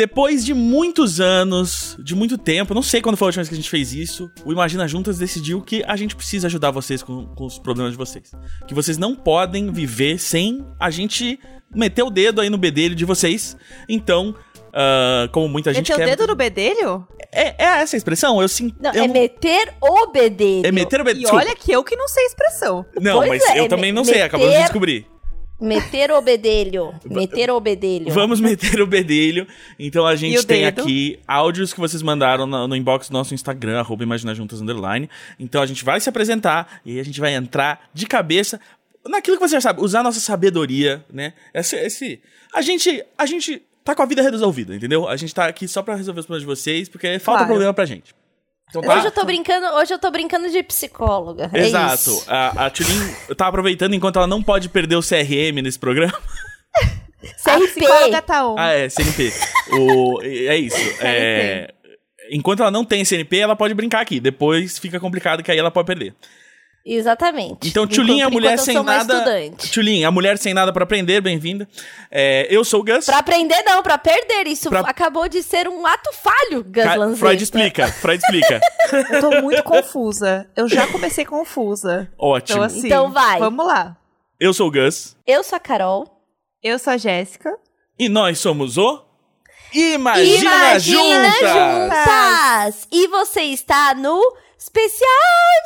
Depois de muitos anos, de muito tempo, não sei quando foi a última vez que a gente fez isso, o Imagina Juntas decidiu que a gente precisa ajudar vocês com, com os problemas de vocês. Que vocês não podem viver sem a gente meter o dedo aí no bedelho de vocês. Então, uh, como muita gente Meter quer... o dedo no bedelho? É, é essa a expressão? Eu sim. Não, eu é meter o bedelho. É meter o E bedelho. olha que eu que não sei expressão. Não, Pois mas é, eu é também não sei, acabamos de meter- descobrir. Meter o bedelho. Meter o bedelho. Vamos meter o bedelho. Então a E gente tem dedo? aqui áudios que vocês mandaram no, no inbox do nosso Instagram, arroba Imagina Juntas Underline. Então a gente vai se apresentar e aí a gente vai entrar de cabeça naquilo que você já sabe, usar a nossa sabedoria, né? Esse, esse, a gente, a gente tá com a vida resolvida, entendeu? A gente tá aqui só pra resolver os problemas de vocês, porque falta Claro. problema pra gente. Então tá? Hoje eu tô brincando, hoje eu tô brincando de psicóloga. É Exato. isso. A, a Tulin tá aproveitando enquanto ela não pode perder o CRM nesse programa. A psicóloga CRP. tá on. Ah, é, CNP. o, é isso. É, enquanto ela não tem CNP, ela pode brincar aqui. Depois fica complicado que aí ela pode perder. Exatamente. Então, Tulin, a mulher sem nada. Tulin, a mulher sem nada pra aprender, bem-vinda. É, eu sou o Gus. Pra aprender, não, pra perder. Isso Pra- acabou de ser um ato falho, Gus Ca- Lanzetta. Freud explica. Freud explica. Eu tô muito confusa. Eu já comecei confusa. Ótimo. Então, assim, Então vai. Vamos lá. Eu sou o Gus. Eu sou a Carol. Eu sou a Jéssica. E nós somos o. Imagina, Imagina Juntas! Juntas! E você está no especial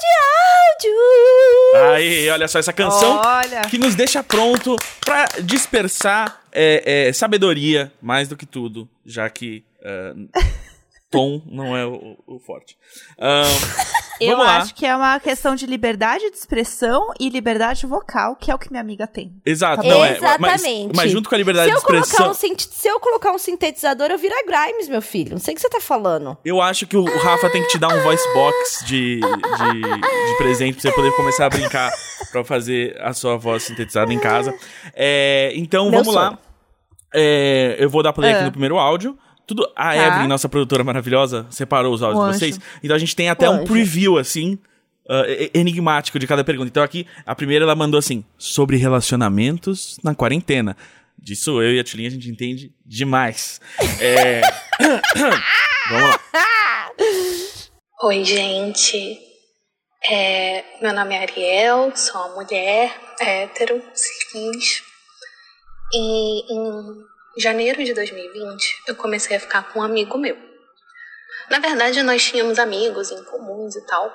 de áudio. Aí, olha só essa canção. Olha. que nos deixa pronto pra dispersar é, é, sabedoria mais do que tudo, já que é, tom não é o, o forte. Ahn, Eu vamos lá. acho que é uma questão de liberdade de expressão e liberdade vocal, que é o que minha amiga tem. Exato, Tá não bom. é. Mas, Exatamente. mas junto com a liberdade Se de expressão, um se eu colocar um sintetizador, eu viro a Grimes, meu filho. Não sei o que você tá falando. eu acho que o Rafa tem que te dar um voice box de, de, de presente pra você poder começar a brincar pra fazer a sua voz sintetizada em casa. É, então Meu vamos lá. sonho. É, eu vou dar play aqui Ah. no primeiro áudio. Tudo, a Tá. Evelyn, nossa produtora maravilhosa, separou os áudios de vocês. Então a gente tem até um preview, assim, e- enigmático de cada pergunta. Então aqui, a primeira ela mandou assim: sobre relacionamentos na quarentena. Disso eu e a Tulinha a gente entende demais. É... Vamos lá. Oi, gente. É, meu nome é Ariel, sou uma mulher hétero, cis. E em janeiro de 2020 eu comecei a ficar com um amigo meu. Na verdade, nós tínhamos amigos em comuns e tal.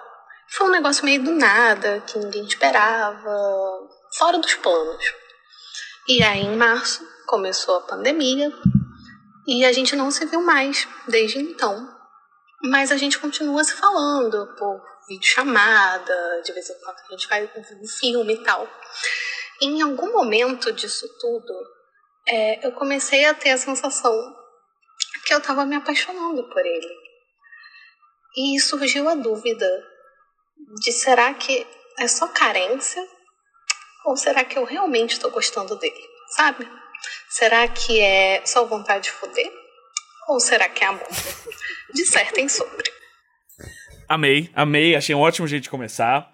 Foi um negócio meio do nada, que ninguém esperava, fora dos planos. E aí, em março, começou a pandemia e a gente não se viu mais desde então. Mas a gente continua se falando por videochamada, de vez em quando a gente vai um filme e tal. Em algum momento disso tudo, é, eu comecei a ter a sensação que eu estava me apaixonando por ele. E surgiu a dúvida de será que é só carência ou será que eu realmente estou gostando dele, sabe? Será que é só vontade de foder ou será que é amor? Dissertem sobre. Amei, amei, achei um ótimo jeito de começar.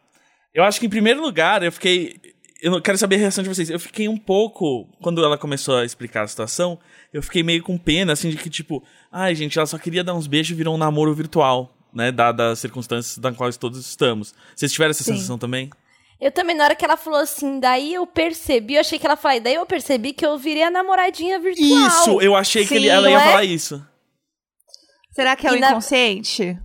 Eu acho que em primeiro lugar, eu fiquei. Eu não- quero saber a reação de vocês. Eu fiquei um pouco. Quando ela começou a explicar a situação, eu fiquei meio com pena, assim, de que, tipo, ai, gente, ela só queria dar uns beijos e virou um namoro virtual, né? Dadas as circunstâncias nas quais todos estamos. Vocês tiveram essa Sim. sensação também? Eu também, na hora que ela falou assim, daí eu percebi, eu achei que ela falou, daí eu percebi que eu virei a namoradinha virtual. Isso! Eu achei que Sim, ele- ela ia é? falar isso. Será que é o E na- inconsciente?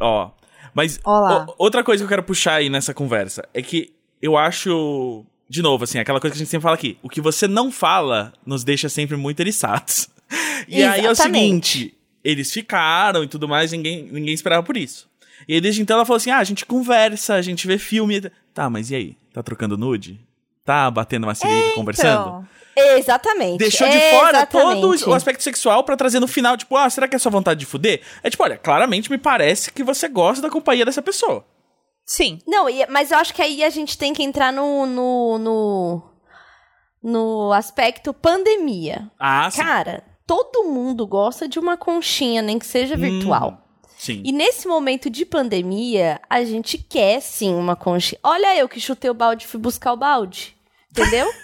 Ó. Mas Olá. o- outra coisa que eu quero puxar aí nessa conversa é que eu acho. De novo, assim, aquela coisa que a gente sempre fala aqui. O que você não fala nos deixa sempre muito eriçados. E aí é o Exatamente. seguinte: eles ficaram e tudo mais, ninguém, ninguém esperava por isso. E aí, desde então ela falou assim: ah, a gente conversa, a gente vê filme. Tá, mas e aí? Tá trocando nude? Tá batendo uma conversando? Então, Exatamente. Deixou de fora todo Exatamente. o aspecto sexual pra trazer no final, tipo, ah, será que é sua vontade de fuder? É tipo, olha, claramente me parece que você gosta da companhia dessa pessoa. Sim. Não, mas eu acho que aí a gente tem que entrar no. no, no, no aspecto pandemia. Ah, sim. Cara, todo mundo gosta de uma conchinha, nem que seja virtual. Sim. E nesse momento de pandemia, a gente quer sim uma conchinha. Olha eu que chutei o balde e fui buscar o balde. Entendeu?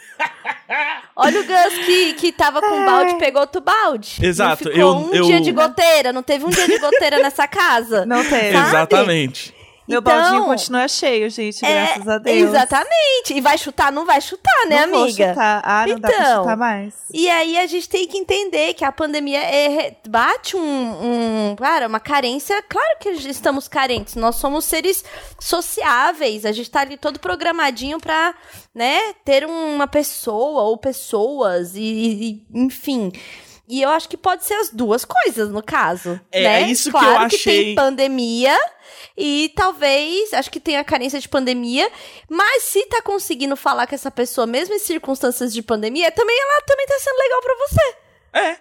Olha o Gus que, que tava com o balde, pegou outro balde. Exato, Não ficou eu- um eu- dia de goteira, não teve um dia de goteira nessa casa. Não teve. Sabe? Exatamente. Meu Então, baldinho continua cheio, gente, É, graças a Deus. Exatamente. E vai chutar? Não vai chutar, né, não Vou amiga? chutar. Ah, não dá pra Então, chutar mais. E aí a gente tem que entender que a pandemia é, bate um, um. Cara, uma carência. Claro que estamos carentes. Nós somos seres sociáveis. A gente tá ali todo programadinho pra, né, ter uma pessoa ou pessoas. E, e- enfim. E eu acho que pode ser as duas coisas, no caso. É, né? é isso que claro eu que achei- tem pandemia. E talvez, acho que tem a carência de pandemia, mas se tá conseguindo falar com essa pessoa, mesmo em circunstâncias de pandemia, também ela também tá sendo legal pra você. É.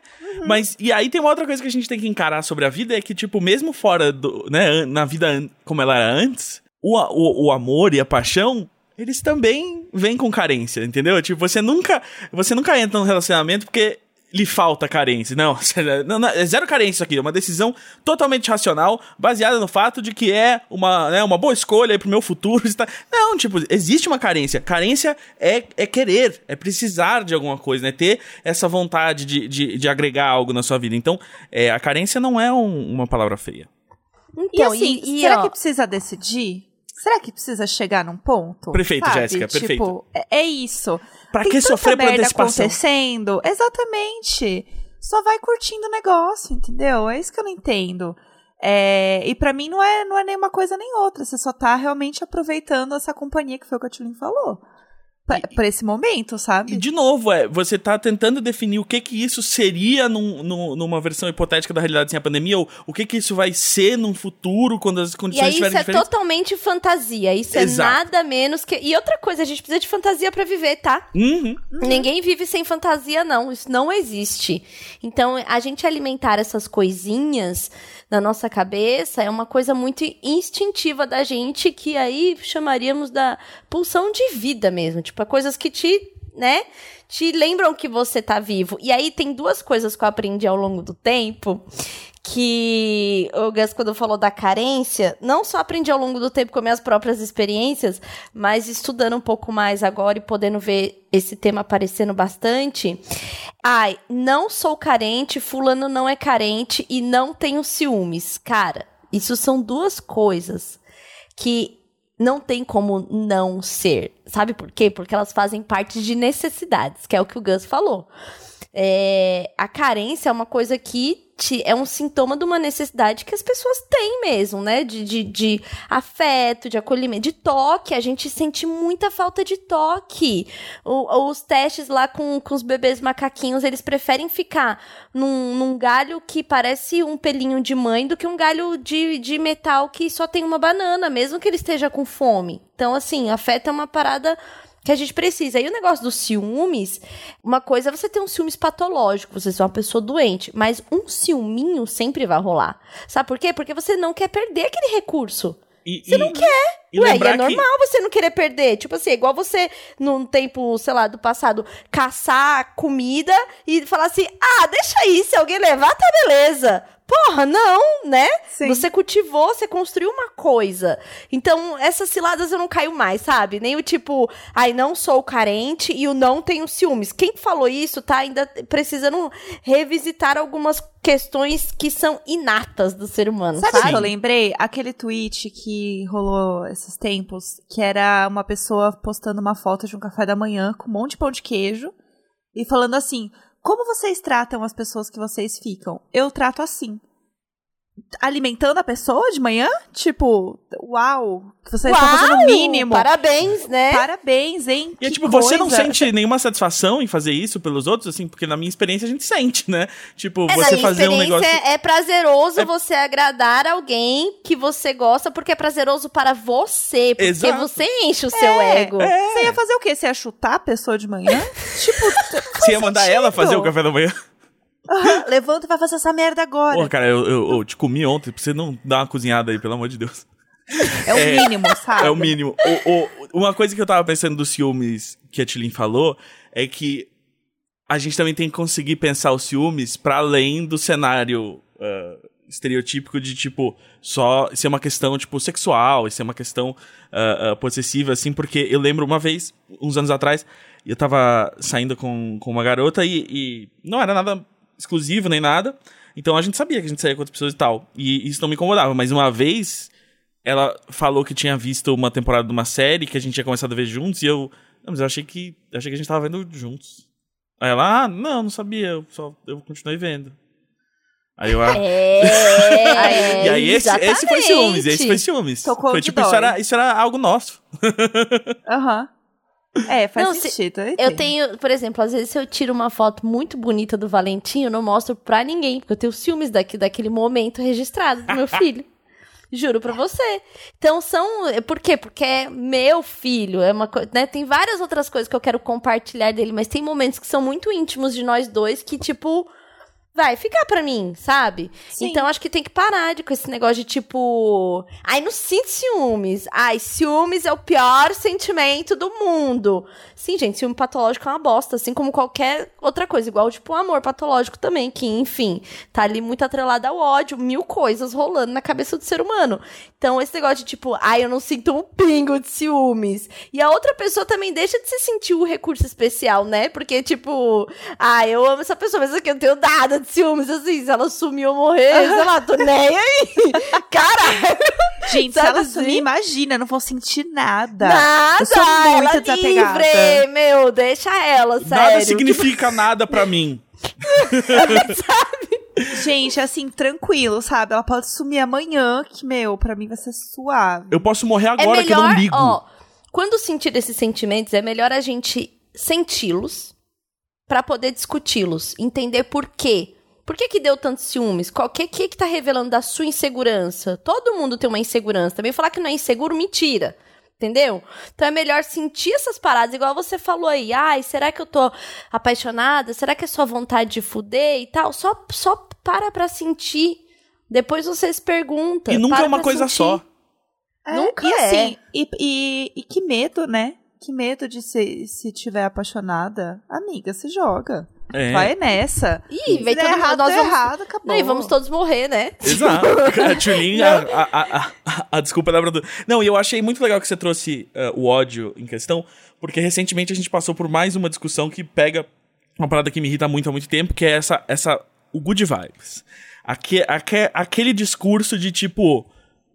Mas, e aí tem uma outra coisa que a gente tem que encarar sobre a vida, é que, tipo, mesmo fora do, né, na vida como ela era antes, o, o, o amor e a paixão, eles também vêm com carência, entendeu? Tipo, você nunca, você nunca entra num relacionamento porque lhe falta carência. Não, não, não, é zero carência isso aqui, é uma decisão totalmente racional, baseada no fato de que é uma, né, uma boa escolha pro meu futuro. Está... Não, tipo, existe uma carência. Carência é, é querer, é precisar de alguma coisa, né? Ter essa vontade de, de, de agregar algo na sua vida. Então, é, a carência não é um- uma palavra feia. Então, e assim, e, e, será ó, que precisa decidir? Será que precisa chegar num ponto? Perfeito? Jéssica, Tipo, perfeito. É, é isso. Pra Tem que sofrer por antecipação? acontecendo. Exatamente. Só vai curtindo o negócio, entendeu? É isso que eu não entendo. É, e pra mim não é, não é nenhuma coisa nem outra. Você só tá realmente aproveitando essa companhia que foi o que a Tulin falou. Pra, pra esse momento, E sabe? de novo, é, você tá tentando definir o que que isso seria num, num- numa versão hipotética da realidade sem a pandemia, ou o que que isso vai ser num futuro, quando as e condições aí isso estiverem é diferentes. totalmente fantasia. Isso é Exato. nada menos que. E outra coisa, a gente precisa de fantasia pra viver, tá? Uhum. Ninguém vive sem fantasia, não. Isso não existe. Então, a gente alimentar essas coisinhas na nossa cabeça é uma coisa muito instintiva da gente, que aí chamaríamos da pulsão de vida mesmo. Tipo, é coisas que te, né, te lembram que você tá vivo. E aí tem duas coisas que eu aprendi ao longo do tempo. Que o Gus, quando falou da carência, não só aprendi ao longo do tempo com minhas próprias experiências, mas estudando um pouco mais agora e podendo ver esse tema aparecendo bastante. Ai, não sou carente, fulano não é carente e não tenho ciúmes. Cara, isso são duas coisas que não tem como não ser. Sabe por quê? Porque elas fazem parte de necessidades, que é o que o Gus falou. É, a carência é uma coisa que é um sintoma de uma necessidade que as pessoas têm mesmo, né? De, de, de afeto, de acolhimento, de toque. A gente sente muita falta de toque. O- os testes lá com, com os bebês macaquinhos, eles preferem ficar num, num galho que parece um pelinho de mãe do que um galho de, de metal que só tem uma banana, mesmo que ele esteja com fome. Então, assim, afeto é uma parada que a gente precisa. E o negócio dos ciúmes, uma coisa é você ter um ciúmes patológico, você ser uma pessoa doente, mas um ciúminho sempre vai rolar. Sabe por quê? Porque você não quer perder aquele recurso. E, Você e- não quer. E Ué, e é que- normal você não querer perder. Tipo assim, é igual você, num tempo, sei lá, do passado, caçar comida e falar assim: ah, deixa aí, se alguém levar, tá beleza. Porra, não, né? Sim. Você cultivou, você construiu uma coisa. Então, essas ciladas eu não caio mais, sabe? Nem o tipo, ai, não sou carente e o não tenho ciúmes. Quem falou isso tá ainda precisando revisitar algumas questões que são inatas do ser humano, Sabe sabe? que eu lembrei? Aquele tweet que rolou esses tempos, que era uma pessoa postando uma foto de um café da manhã com um monte de pão de queijo e falando assim: Como vocês tratam as pessoas que vocês ficam? Eu trato assim. Alimentando a pessoa de manhã? Tipo, uau, você está fazendo o mínimo. Parabéns, né? Parabéns, hein? E é Que tipo, você não coisa. sente nenhuma satisfação em fazer isso pelos outros, assim, porque na minha experiência a gente sente, né? Tipo, É, você fazer um experiência, negócio. É prazeroso É- você agradar alguém que você gosta, porque é prazeroso para você. Porque Exato. você enche o seu ego. Você ia fazer o quê? Você ia chutar a pessoa de manhã? tipo, Você ia mandar ela sentido. fazer o café da manhã. Levanta e vai fazer essa merda agora. Pô, cara, eu, eu, eu te comi ontem, pra você não dar uma cozinhada aí, pelo amor de Deus. É o mínimo, sabe? É o mínimo. O- o- uma coisa que eu tava pensando dos ciúmes que a Tilin falou é que a gente também tem que conseguir pensar os ciúmes para além do cenário uh, estereotípico de, tipo, só ser uma questão, tipo, sexual, e ser uma questão uh, uh, possessiva, assim, porque eu lembro uma vez, uns anos atrás, eu tava saindo com, com uma garota e, e não era nada exclusivo nem nada, então a gente sabia que a gente saía com outras pessoas e tal, e isso não me incomodava, mas uma vez ela falou que tinha visto uma temporada de uma série que a gente tinha começado a ver juntos e eu. Não, mas eu achei que. Eu achei que a gente tava vendo juntos. Aí ela, ah, não, não sabia, eu só eu continuei vendo. Aí eu. Ah. É, e aí esse, esse foi ciúmes, esse foi ciúmes. Tocou foi tipo, isso era, isso era algo nosso. Aham. É, faz Não, se- sentido. Eu entendo. tenho, por exemplo, às vezes se eu tiro uma foto muito bonita do Valentim, eu não mostro pra ninguém, porque eu tenho ciúmes daqui, daquele momento registrado do meu filho. Juro pra você. Então são. Por quê? Porque é meu filho. É uma coisa. Né? Tem várias outras coisas que eu quero compartilhar dele, mas tem momentos que são muito íntimos de nós dois que, tipo. Vai ficar pra mim, sabe? Sim. Então acho que tem que parar de com esse negócio de tipo. Ai, não sinto ciúmes. Ai, ciúmes é o pior sentimento do mundo. Sim, gente, ciúme patológico é uma bosta, assim como qualquer outra coisa. Igual, tipo, o amor patológico também, que, enfim, tá ali muito atrelado ao ódio, mil coisas rolando na cabeça do ser humano. Então, esse negócio de tipo, ai, eu não sinto um pingo de ciúmes. E a outra pessoa também deixa de se sentir o recurso especial, né? Porque, tipo, ai, eu amo essa pessoa, mas aqui eu não tenho nada de ciúmes, assim, se ela sumir ou morrer, sei lá, tô nem aí. Caralho! Gente, se Sabe ela assim? sumir, imagina, eu não vou sentir nada. Nada! Eu sou muito ela desapegada. livre, meu, deixa ela, sério. Nada significa nada pra mim. Gente, assim, tranquilo, sabe? Ela pode sumir amanhã, que, meu, pra mim vai ser suave. Eu posso morrer É agora que eu não melhor, ligo. ó, quando sentir esses sentimentos, é melhor a gente senti-los pra poder discuti-los, entender por quê. Por que que deu tantos ciúmes? Qual que, que que tá revelando da sua insegurança? Todo mundo tem uma insegurança. Também falar que não é inseguro, mentira. Entendeu? Então é melhor sentir essas paradas, igual você falou aí. Ai, será que eu tô apaixonada? Será que é só vontade de fuder e tal? Só, só para pra sentir. Depois você se pergunta. E nunca para é uma coisa sentir. só. É, Nunca e é. assim, e, e, e que medo, né? Que medo de se, se tiver apaixonada. Amiga, se joga. É. Vai nessa. Ih, Se vem todo mundo, errado, nós vamos- errado, acabou. Não, e vamos todos morrer, né? Exato. A Tulin, a, a, a, a, a desculpa da produção. Não, e eu achei muito legal que você trouxe eh, o ódio em questão, porque recentemente a gente passou por mais uma discussão que pega uma parada que me irrita muito há muito tempo, que é essa, essa o good vibes. Aque, aque, aquele discurso de tipo,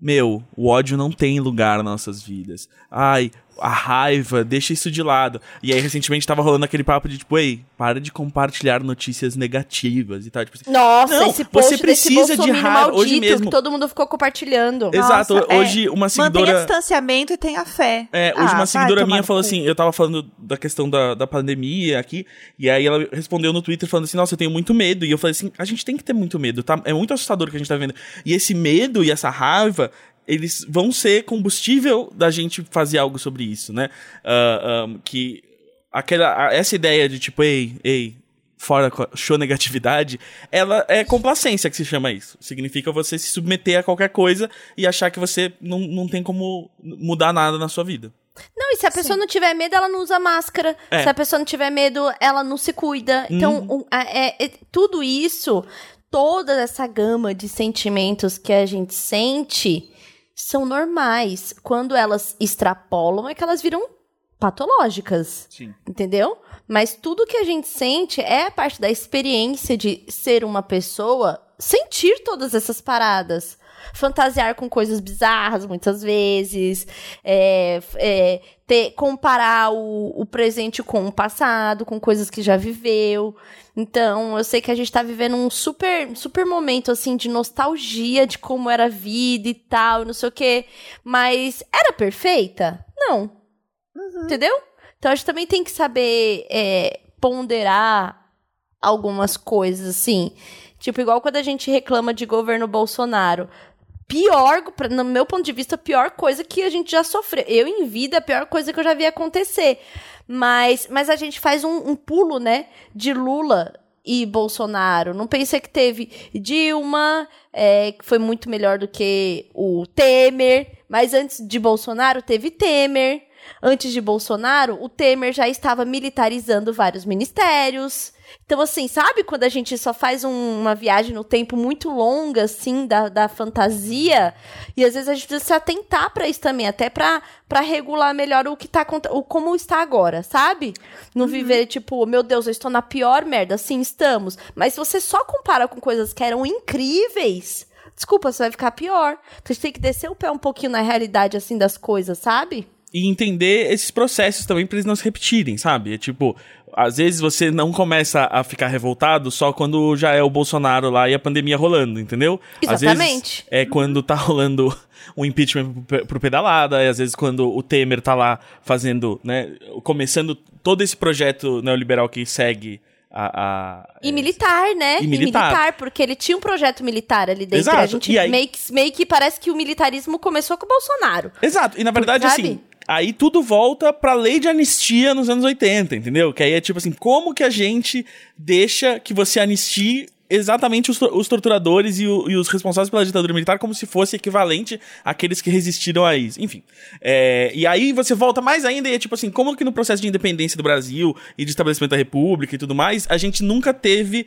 meu, o ódio não tem lugar nas nossas vidas. Ai, a raiva, deixa isso de lado. E aí, recentemente, tava rolando aquele papo de tipo, ei, para de compartilhar notícias negativas e tal. Tipo assim, Nossa, Não, esse post você precisa desse de raiva. maldito Hoje mesmo- que todo mundo ficou compartilhando. Exato, Nossa, é. hoje uma Mantenha seguidora. distanciamento e tenha fé. É, hoje Ah, uma seguidora minha falou assim, eu tava falando da questão da, da pandemia aqui, e aí ela respondeu no Twitter falando assim, nossa, eu tenho muito medo. E eu falei assim, a gente tem que ter muito medo, tá? É muito assustador o que a gente tá vendo. E esse medo e essa raiva, eles vão ser combustível da gente fazer algo sobre isso, né? Ah, ah, que aquela, essa ideia de tipo, ei, ei, fora com a show negatividade, ela é complacência que se chama isso. Significa você se submeter a qualquer coisa e achar que você não, não tem como mudar nada na sua vida. Não, e se a pessoa não tiver medo, ela não usa máscara. É. Se a pessoa não tiver medo, ela não se cuida. Então, Uhum. é- é- tudo isso, toda essa gama de sentimentos que a gente sente são normais. Quando elas extrapolam, é que elas viram patológicas. Sim. Entendeu? Mas tudo que a gente sente é parte da experiência de ser uma pessoa, sentir todas essas paradas. Fantasiar com coisas bizarras, muitas vezes. É, é, ter, comparar o, o presente com o passado, com coisas que já viveu. Então, eu sei que a gente tá vivendo um super, super momento, assim, de nostalgia de como era a vida e tal, não sei o quê. Mas era perfeita? Não. Entendeu? Então a gente também tem que saber é, ponderar algumas coisas, assim. Tipo, igual quando a gente reclama de governo Bolsonaro. Pior, no meu ponto de vista, a pior coisa que a gente já sofreu. Eu, em vida, a pior coisa que eu já vi acontecer. Mas, mas a gente faz um, um pulo, né? De Lula e Bolsonaro. Não pensei que teve Dilma, é, que foi muito melhor do que o Temer. Mas antes de Bolsonaro, teve Temer. Antes de Bolsonaro, o Temer já estava militarizando vários ministérios. Então, assim, sabe quando a gente só faz um- uma viagem no tempo muito longa, assim, da, da fantasia? E às vezes a gente precisa se atentar pra isso também, até pra, pra regular melhor o que tá o como está agora, sabe? Não viver, tipo, meu Deus, eu estou na pior merda. Sim, estamos. Mas se você só compara com coisas que eram incríveis, desculpa, você vai ficar pior. Você tem que descer o pé um pouquinho na realidade, assim, das coisas, sabe? E entender esses processos também pra eles não se repetirem, sabe? É tipo, às vezes você não começa a ficar revoltado só quando já é o Bolsonaro lá e a pandemia rolando, entendeu? Às Exatamente. vezes é quando tá rolando o impeachment pro- pedalada, e às vezes quando o Temer tá lá fazendo, né, começando todo esse projeto neoliberal que segue a... a E militar, né? E militar. porque ele tinha um projeto militar ali dentro. Exato, A gente e aí- meio, que, meio que parece que o militarismo começou com o Bolsonaro. Exato, e na verdade, Sabe? assim, aí tudo volta pra lei de anistia nos anos 80, entendeu? Que aí é tipo assim, como que a gente deixa que você anistie exatamente os, os torturadores e, o- e os responsáveis pela ditadura militar como se fosse equivalente àqueles que resistiram a isso. Enfim. É, e aí você volta mais ainda e é tipo assim, como que no processo de independência do Brasil e de estabelecimento da república e tudo mais, a gente nunca teve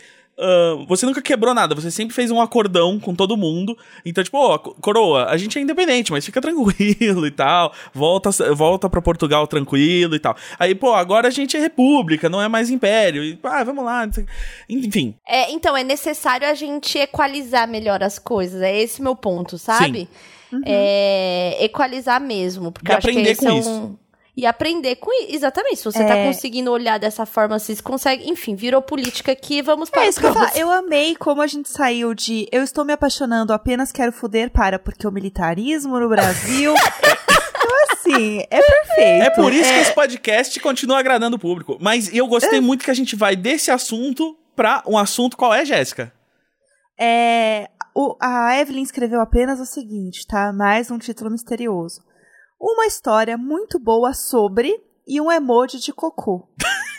você nunca quebrou nada, você sempre fez um acordão com todo mundo. Então, tipo, ó, co- coroa, a gente é independente, mas fica tranquilo e tal. Volta, volta pra Portugal tranquilo e tal. Aí, pô, agora a gente é república, não é mais império. E, ah, vamos lá. Enfim, É, então, é necessário a gente equalizar melhor as coisas. É esse meu ponto, sabe? É, equalizar mesmo. Porque E aprender com é isso. E aprender com isso. Exatamente. Se você tá É. conseguindo olhar dessa forma, vocês conseguem. Enfim, virou política aqui, vamos para É isso que eu falar. Eu amei como a gente saiu de eu estou me apaixonando, apenas quero fuder para porque o militarismo no Brasil. então, assim, é perfeito. É por isso que esse podcast continua agradando o público. Mas eu gostei muito que a gente vai desse assunto pra um assunto qual é, Jéssica? É, o- a Evelyn escreveu apenas o seguinte, tá? Mais um título misterioso. Uma história muito boa sobre e um emoji de cocô.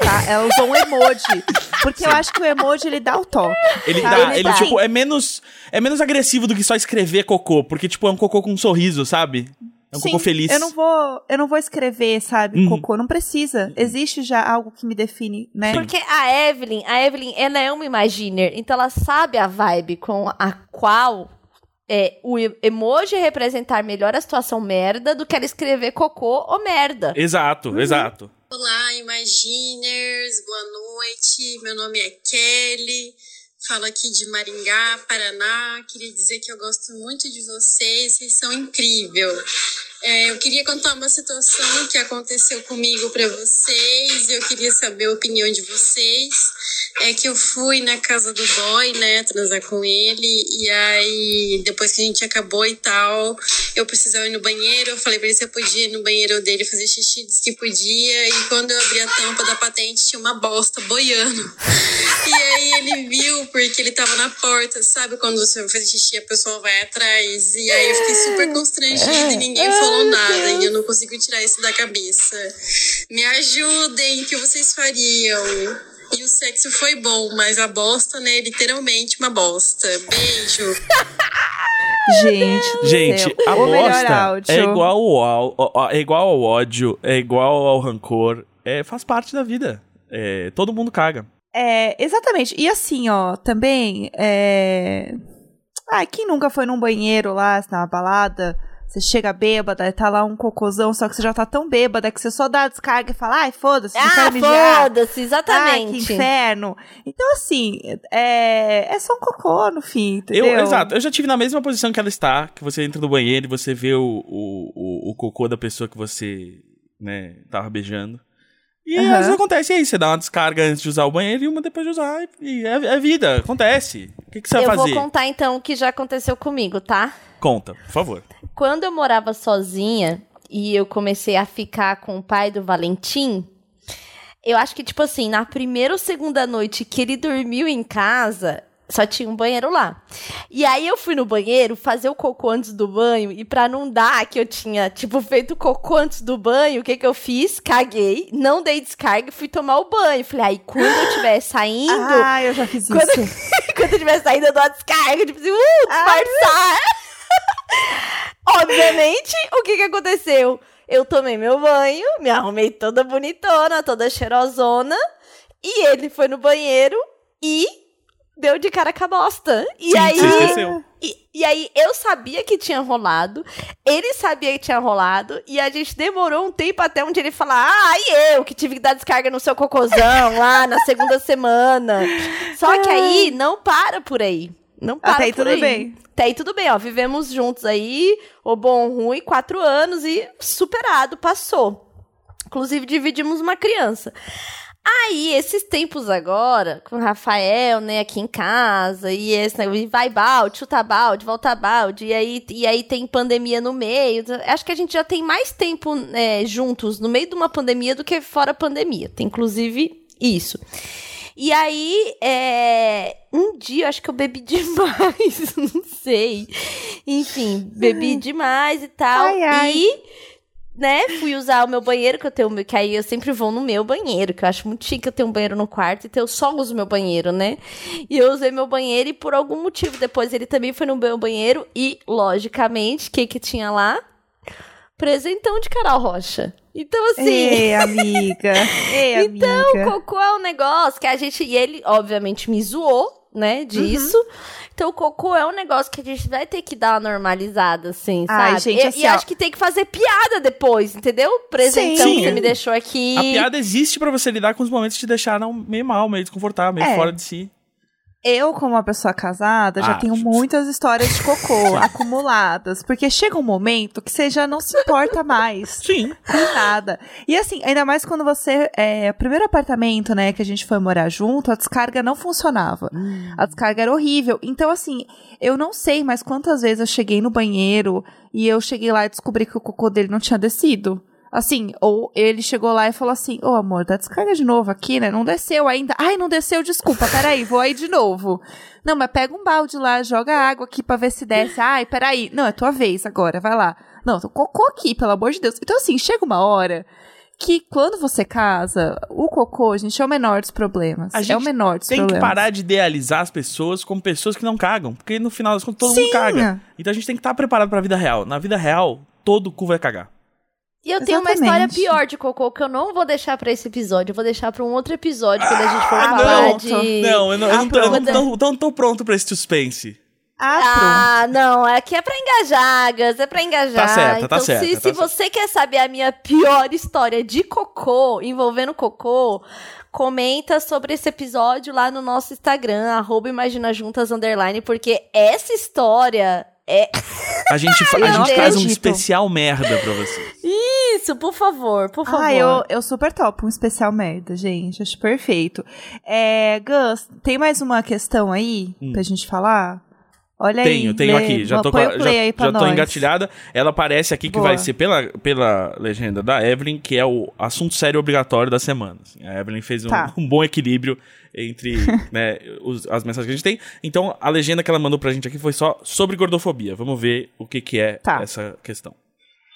Tá? Ela usou um emoji. Porque eu acho que o emoji ele dá o toque. Ele Tá, dá, ele ele, dá. tipo, é menos, é menos agressivo do que só escrever cocô, porque, tipo, é um cocô com um sorriso, sabe? É um Sim, cocô feliz. Eu não vou, eu não vou escrever, sabe, Uhum. cocô. Não precisa. Existe já algo que me define, né? Porque a Evelyn, a Evelyn, ela é uma Imaginer, então ela sabe a vibe com a qual é, o emoji representar melhor a situação merda do que ela escrever cocô ou merda. Exato, Uhum. exato. Olá, Imaginers, boa noite. Meu nome é Kelly, falo aqui de Maringá, Paraná. Queria dizer que eu gosto muito de vocês, vocês são incríveis. É, eu queria contar uma situação que aconteceu comigo para vocês. Eu queria saber a opinião de vocês. É que eu fui na casa do boy, né, transar com ele, e aí depois que a gente acabou e tal, eu precisava ir no banheiro. Eu falei pra ele se eu podia ir no banheiro dele fazer xixi, disse que podia. E quando eu abri a tampa da patente, tinha uma bosta boiando. E aí ele viu, porque ele tava na porta, sabe? Quando você vai fazer xixi, a pessoa vai atrás. E aí eu fiquei super constrangida e ninguém falou nada. E eu não consigo tirar isso da cabeça. Me ajudem, o que vocês fariam? E o sexo foi bom, mas a bosta, né? Literalmente uma bosta. Beijo. Gente, Gente, céu. a bosta é igual ao, ao- é igual ao ódio, é igual ao rancor, é, faz parte da vida. É, todo mundo caga. É, exatamente. E assim, ó, também, é... Ah, quem nunca foi num banheiro lá, na balada, você chega bêbada e tá lá um cocôzão, só que você já tá tão bêbada que você só dá a descarga e fala, ai, foda-se, não Ah, quero mijar. foda-se, Ai, exatamente. que inferno. Então, assim, é, é só um cocô no fim, entendeu? Eu, exato, eu já tive na mesma posição que ela está, que você entra no banheiro e você vê o, o, o, o cocô da pessoa que você, né, tava beijando. E Aham. às vezes acontece aí, você dá uma descarga antes de usar o banheiro e uma depois de usar. E é, é vida, acontece. O que, que você eu vai vou fazer? contar então o que já aconteceu comigo, tá? Conta, por favor. Quando eu morava sozinha e eu comecei a ficar com o pai do Valentim, eu acho que, tipo assim, na primeira ou segunda noite que ele dormiu em casa, só tinha um banheiro lá. E aí eu fui no banheiro fazer o cocô antes do banho, e pra não dar que eu tinha, tipo, feito cocô antes do banho, o que que eu fiz? Caguei, não dei descarga e fui tomar o banho. Falei, aí quando eu estiver saindo, Ah, eu já fiz isso. Quando- quando eu estiver saindo, eu dou a descarga, tipo assim, uh, disfarçar. Obviamente, o que que aconteceu? Eu tomei meu banho, me arrumei toda bonitona, toda cheirosona. E ele foi no banheiro e deu de cara com a bosta. E Sim, aí. você esqueceu. E, e aí eu sabia que tinha rolado, ele sabia que tinha rolado, e a gente demorou um tempo até um dia ele falar: Ah, e eu que tive que dar descarga no seu cocôzão lá na segunda semana. Só que aí não para por aí. Não para Até aí por tudo aí. bem. Até aí tudo bem, ó. Vivemos juntos aí, o bom, o ruim, quatro anos e superado, passou. Inclusive, dividimos uma criança. Aí, esses tempos agora, com o Rafael, né, aqui em casa, e esse vai balde, chuta balde, volta balde, e aí, e aí tem pandemia no meio. Acho que a gente já tem mais tempo é, juntos no meio de uma pandemia do que fora pandemia. Tem inclusive isso. E aí, é, um dia, eu acho que eu bebi demais, não sei. Enfim, bebi demais e tal. Ai, ai. E, né, fui usar o meu banheiro, que eu tenho, que aí eu sempre vou no meu banheiro, que eu acho muito chique eu ter um banheiro no quarto e ter eu só uso meu banheiro, né? E eu usei meu banheiro e por algum motivo depois ele também foi no meu banheiro e, logicamente, o que que tinha lá? Presentão de Carol Rocha. Então, assim... Ei, amiga. Ei, Então, amiga. cocô é um negócio que a gente. E ele, obviamente, me zoou, né? Disso. Uhum. Então, o cocô é um negócio que a gente vai ter que dar uma normalizada, assim, Ai, sabe? gente, e, assim, e acho que tem que fazer piada depois, entendeu? Presentão Sim. que você me deixou aqui. A piada existe pra você lidar com os momentos que te deixaram meio mal, meio desconfortável, meio É. fora de si. Eu, como uma pessoa casada, já Ah, tenho tipo- muitas histórias de cocô acumuladas. Porque chega um momento que você já não se importa mais Sim. com nada. E assim, ainda mais quando você. É, o primeiro apartamento, né, que a gente foi morar junto, a descarga não funcionava. A descarga era horrível. Então, assim, eu não sei mais quantas vezes eu cheguei no banheiro e eu cheguei lá e descobri que o cocô dele não tinha descido. Assim, ou ele chegou lá e falou assim: Ô amor, dá descarga de novo aqui, né? Não desceu ainda. Ai, não desceu, desculpa, peraí, vou aí de novo. Não, mas pega um balde lá, joga água aqui pra ver se desce. Ai, peraí. Não, é tua vez agora, vai lá. Não, tô cocô aqui, pelo amor de Deus. Então, assim, chega uma hora que quando você casa, o cocô, gente, é o menor dos problemas. A é gente o menor dos Tem que problemas. parar de idealizar as pessoas como pessoas que não cagam. Porque no final das contas todo Sim. mundo caga. Então a gente tem que estar preparado pra vida real. Na vida real, todo cu vai cagar. E eu tenho uma história Exatamente. pior de cocô que eu não vou deixar pra esse episódio. Eu vou deixar pra um outro episódio quando a gente for Ah, falar pronto. de. Não, eu não, eu Ah, não tô, eu não tô- tô- não tô pronto pra esse suspense. Ah, pronto. Ah, não, aqui é pra engajar, Gus, é pra engajar. Tá certa, tá então, certa, se, tá se certa. você quer saber a minha pior história de cocô, envolvendo cocô, comenta sobre esse episódio lá no nosso Instagram, arroba porque essa história é... A gente, fa- a gente faz um especial merda pra vocês. Isso, por favor, por favor. Ah, eu, eu super topo um especial merda, gente. Acho perfeito. É, Gus, tem mais uma questão aí pra gente falar? Olha aí. Tenho, tenho aqui. Já tô, com a- já, já tô nós. engatilhada. Ela aparece aqui que Boa. vai ser pela, pela legenda da Evelyn, que é o assunto sério obrigatório da semana. assim. A Evelyn fez um, Tá. um bom equilíbrio entre né, os- as mensagens que a gente tem. Então, a legenda que ela mandou pra gente aqui foi só sobre gordofobia. Vamos ver o que, que é Tá. essa questão.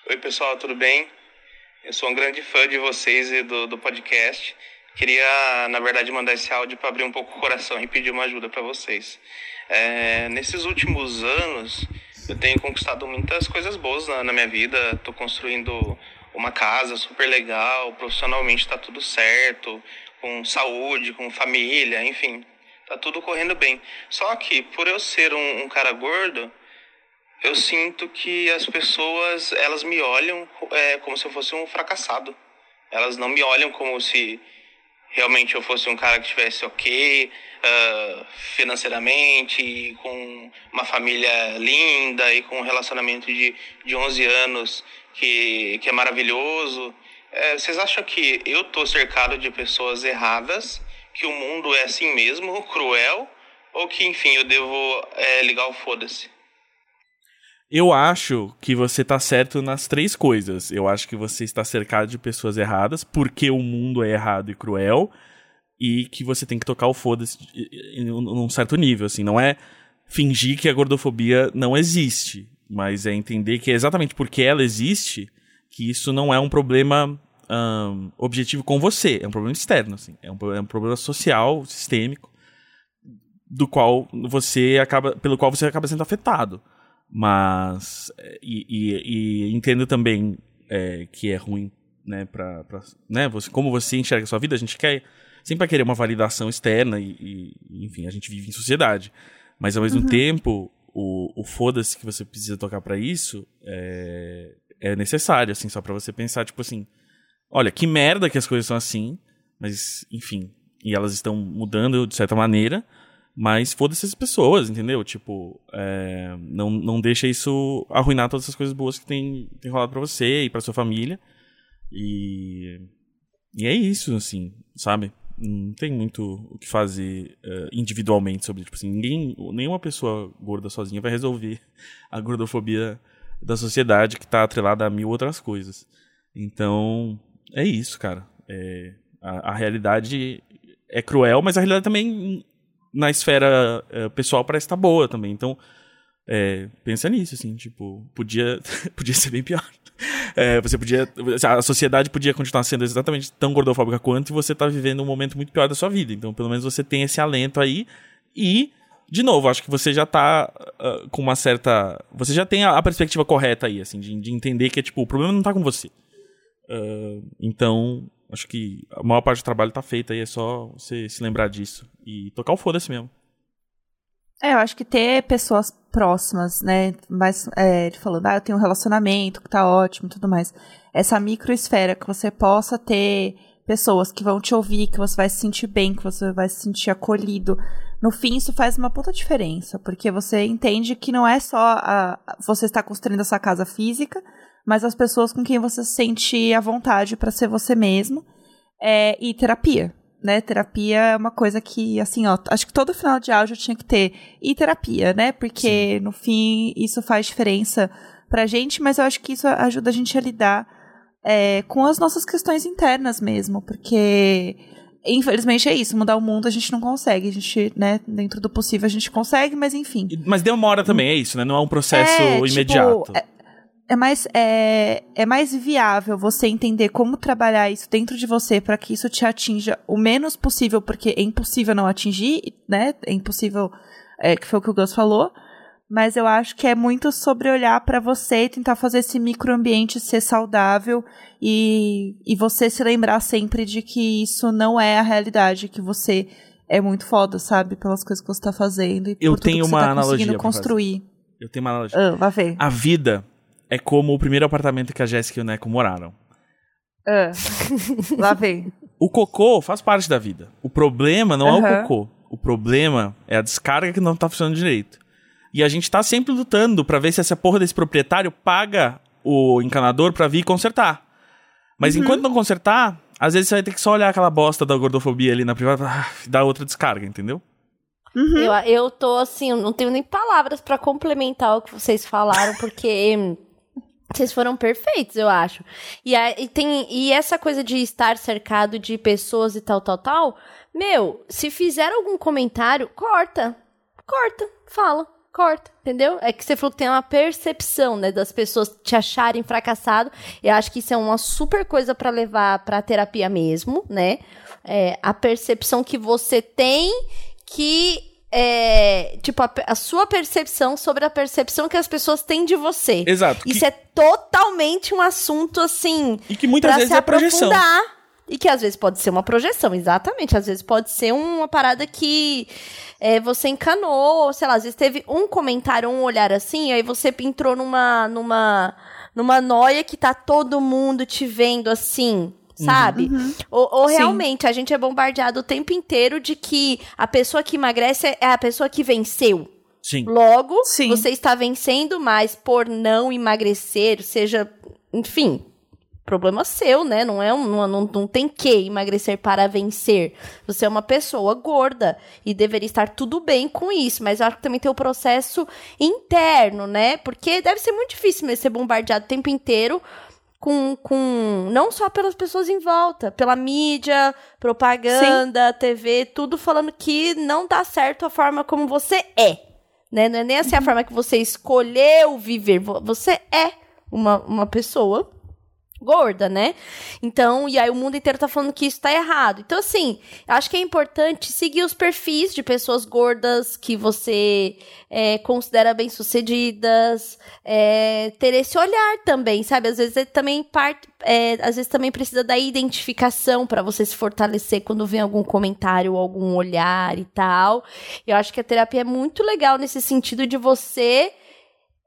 Oi, pessoal, tudo bem? Eu sou um grande fã de vocês e do, do podcast. Queria, na verdade, mandar esse áudio para abrir um pouco o coração e pedir uma ajuda para vocês. É, nesses últimos anos, eu tenho conquistado muitas coisas boas na, na minha vida. Estou construindo uma casa super legal, profissionalmente está tudo certo, com saúde, com família, enfim, tá tudo correndo bem. Só que, por eu ser um, um cara gordo, eu sinto que as pessoas elas me olham é, como se eu fosse um fracassado. Elas não me olham como se realmente eu fosse um cara que estivesse ok ah, financeiramente, com uma família linda e com um relacionamento de, de 11 anos que, que é maravilhoso. É, vocês acham que eu tô cercado de pessoas erradas, que o mundo é assim mesmo, cruel, ou que, enfim, eu devo é, ligar o foda-se? Eu acho que você tá certo nas três coisas. Eu acho que você está cercado de pessoas erradas, porque o mundo é errado e cruel, e que você tem que tocar o foda-se num certo nível, assim. Não é fingir que a gordofobia não existe, mas é entender que é exatamente porque ela existe que isso não é um problema ahn, objetivo com você, é um problema externo, assim. É um, é um problema social, sistêmico, do qual você acaba, pelo qual você acaba sendo afetado. Mas. E, e- e entendo também é, que é ruim, né, pra, pra- né, você, como você enxerga a sua vida, a gente quer sempre vai querer uma validação externa e, e, enfim, a gente vive em sociedade. Mas ao mesmo Uhum. tempo, o, o foda-se que você precisa tocar pra isso é, é necessário, assim, só pra você pensar, tipo assim, olha, que merda que as coisas são assim, mas, enfim, e elas estão mudando de certa maneira, mas foda-se as pessoas, entendeu? Tipo, é, não, não deixa isso arruinar todas essas coisas boas que tem, tem rolado pra você e pra sua família. E, e é isso, assim, sabe? Não tem muito o que fazer eh, individualmente sobre, tipo assim, ninguém, nenhuma pessoa gorda sozinha vai resolver a gordofobia da sociedade que tá atrelada a mil outras coisas. Então, é isso, cara. É, a, a realidade é cruel, mas a realidade também na esfera eh, pessoal parece estar boa também. Então, é, pensa nisso, assim, tipo, podia, podia ser bem pior. É, você podia. A sociedade podia continuar sendo exatamente tão gordofóbica quanto e você tá vivendo um momento muito pior da sua vida. Então, pelo menos você tem esse alento aí. E, de novo, acho que você já tá ah, com uma certa. Você já tem a, a perspectiva correta aí, assim, de, de entender que, tipo, o problema não tá com você. Ah, então, acho que a maior parte do trabalho tá feito aí, é só você se lembrar disso. E tocar o foda-se mesmo. É, eu acho que ter pessoas próximas, né? Mas é, ele falando, ah, eu tenho um relacionamento que tá ótimo e tudo mais. Essa microesfera que você possa ter pessoas que vão te ouvir, que você vai se sentir bem, que você vai se sentir acolhido. No fim, isso faz uma puta diferença, porque você entende que não é só a, você está construindo a sua casa física, mas as pessoas com quem você se sente à vontade para ser você mesmo. É, e terapia, né? Terapia é uma coisa que, assim, ó, acho que todo final de áudio tinha que ter e terapia, né? Porque no fim isso faz diferença pra gente, mas eu acho que isso ajuda a gente a lidar é, com as nossas questões internas mesmo, porque infelizmente é isso, mudar o mundo a gente não consegue, a gente, né, dentro do possível a gente consegue, mas enfim. Mas demora também, é isso, né? Não é um processo É, tipo, imediato. é- É mais, é, é mais viável você entender como trabalhar isso dentro de você para que isso te atinja o menos possível, porque é impossível não atingir, né? É impossível, é, que foi o que o Gus falou. Mas eu acho que é muito sobre olhar para você e tentar fazer esse microambiente ser saudável e, e você se lembrar sempre de que isso não é a realidade, que você é muito foda, sabe? Pelas coisas que você tá fazendo e Eu por tudo tenho que uma você tá analogia conseguindo fazer. construir. Eu tenho uma analogia. Ah, vai ver. A vida é como o primeiro apartamento que a Jéssica e o Neco moraram. Ah, lá vem. O cocô faz parte da vida. O problema não é o cocô. O problema é a descarga que não tá funcionando direito. E a gente tá sempre lutando pra ver se essa porra desse proprietário paga o encanador pra vir consertar. Mas Uhum. enquanto não consertar, às vezes você vai ter que só olhar aquela bosta da gordofobia ali na privada ah, e dar outra descarga, entendeu? Uhum. Eu, eu tô assim, eu não tenho nem palavras pra complementar o que vocês falaram, porque vocês foram perfeitos, eu acho. E, a- e tem e essa coisa de estar cercado de pessoas e tal, tal, tal. Meu, se fizer algum comentário, corta, corta, fala. Corta, entendeu? É que você falou que tem uma percepção, né, das pessoas te acharem fracassado. Eu acho que isso é uma super coisa pra levar pra terapia mesmo, né? É, a percepção que você tem que é, tipo, a, a sua percepção sobre a percepção que as pessoas têm de você. Exato. que- Isso é totalmente um assunto, assim, E que muitas pra vezes se é projeção. aprofundar. E que às vezes pode ser uma projeção, exatamente. Às vezes pode ser uma parada que é, você encanou, sei lá, às vezes teve um comentário, um olhar assim, aí você entrou numa, numa, numa noia que tá todo mundo te vendo assim, sabe? Ou, ou Sim. realmente a gente é bombardeado o tempo inteiro de que a pessoa que emagrece é a pessoa que venceu. Sim. Logo, Sim. você está vencendo, mas por não emagrecer, seja, enfim, problema seu, né? Não é um, não, não, não tem que emagrecer para vencer. Você é uma pessoa gorda e deveria estar tudo bem com isso, mas eu acho que também tem o processo interno, né? Porque deve ser muito difícil mesmo ser bombardeado o tempo inteiro com, com não só pelas pessoas em volta, pela mídia, propaganda, TV, tudo falando que não dá certo a forma como você é. Né? Não é nem assim a forma que você escolheu viver. Vo- Você é uma, uma pessoa gorda, né? Então, e aí o mundo inteiro tá falando que isso tá errado. Então, assim, acho que é importante seguir os perfis de pessoas gordas que você é, considera bem-sucedidas, é, ter esse olhar também, sabe? Às vezes é também parte, é, às vezes também precisa da identificação para você se fortalecer quando vem algum comentário, algum olhar e tal. Eu acho que a terapia é muito legal nesse sentido de você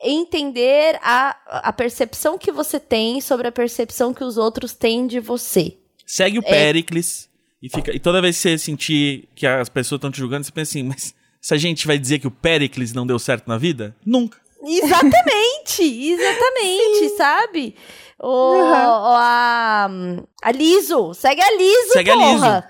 entender a, a percepção que você tem sobre a percepção que os outros têm de você. Segue o é. Pericles e fica. E toda vez que você sentir que as pessoas estão te julgando, você pensa assim, mas se a gente vai dizer que o Pericles não deu certo na vida? Nunca. Exatamente, exatamente, sabe? O, uhum. a, a Liso, segue a Liso, segue porra. a Liso.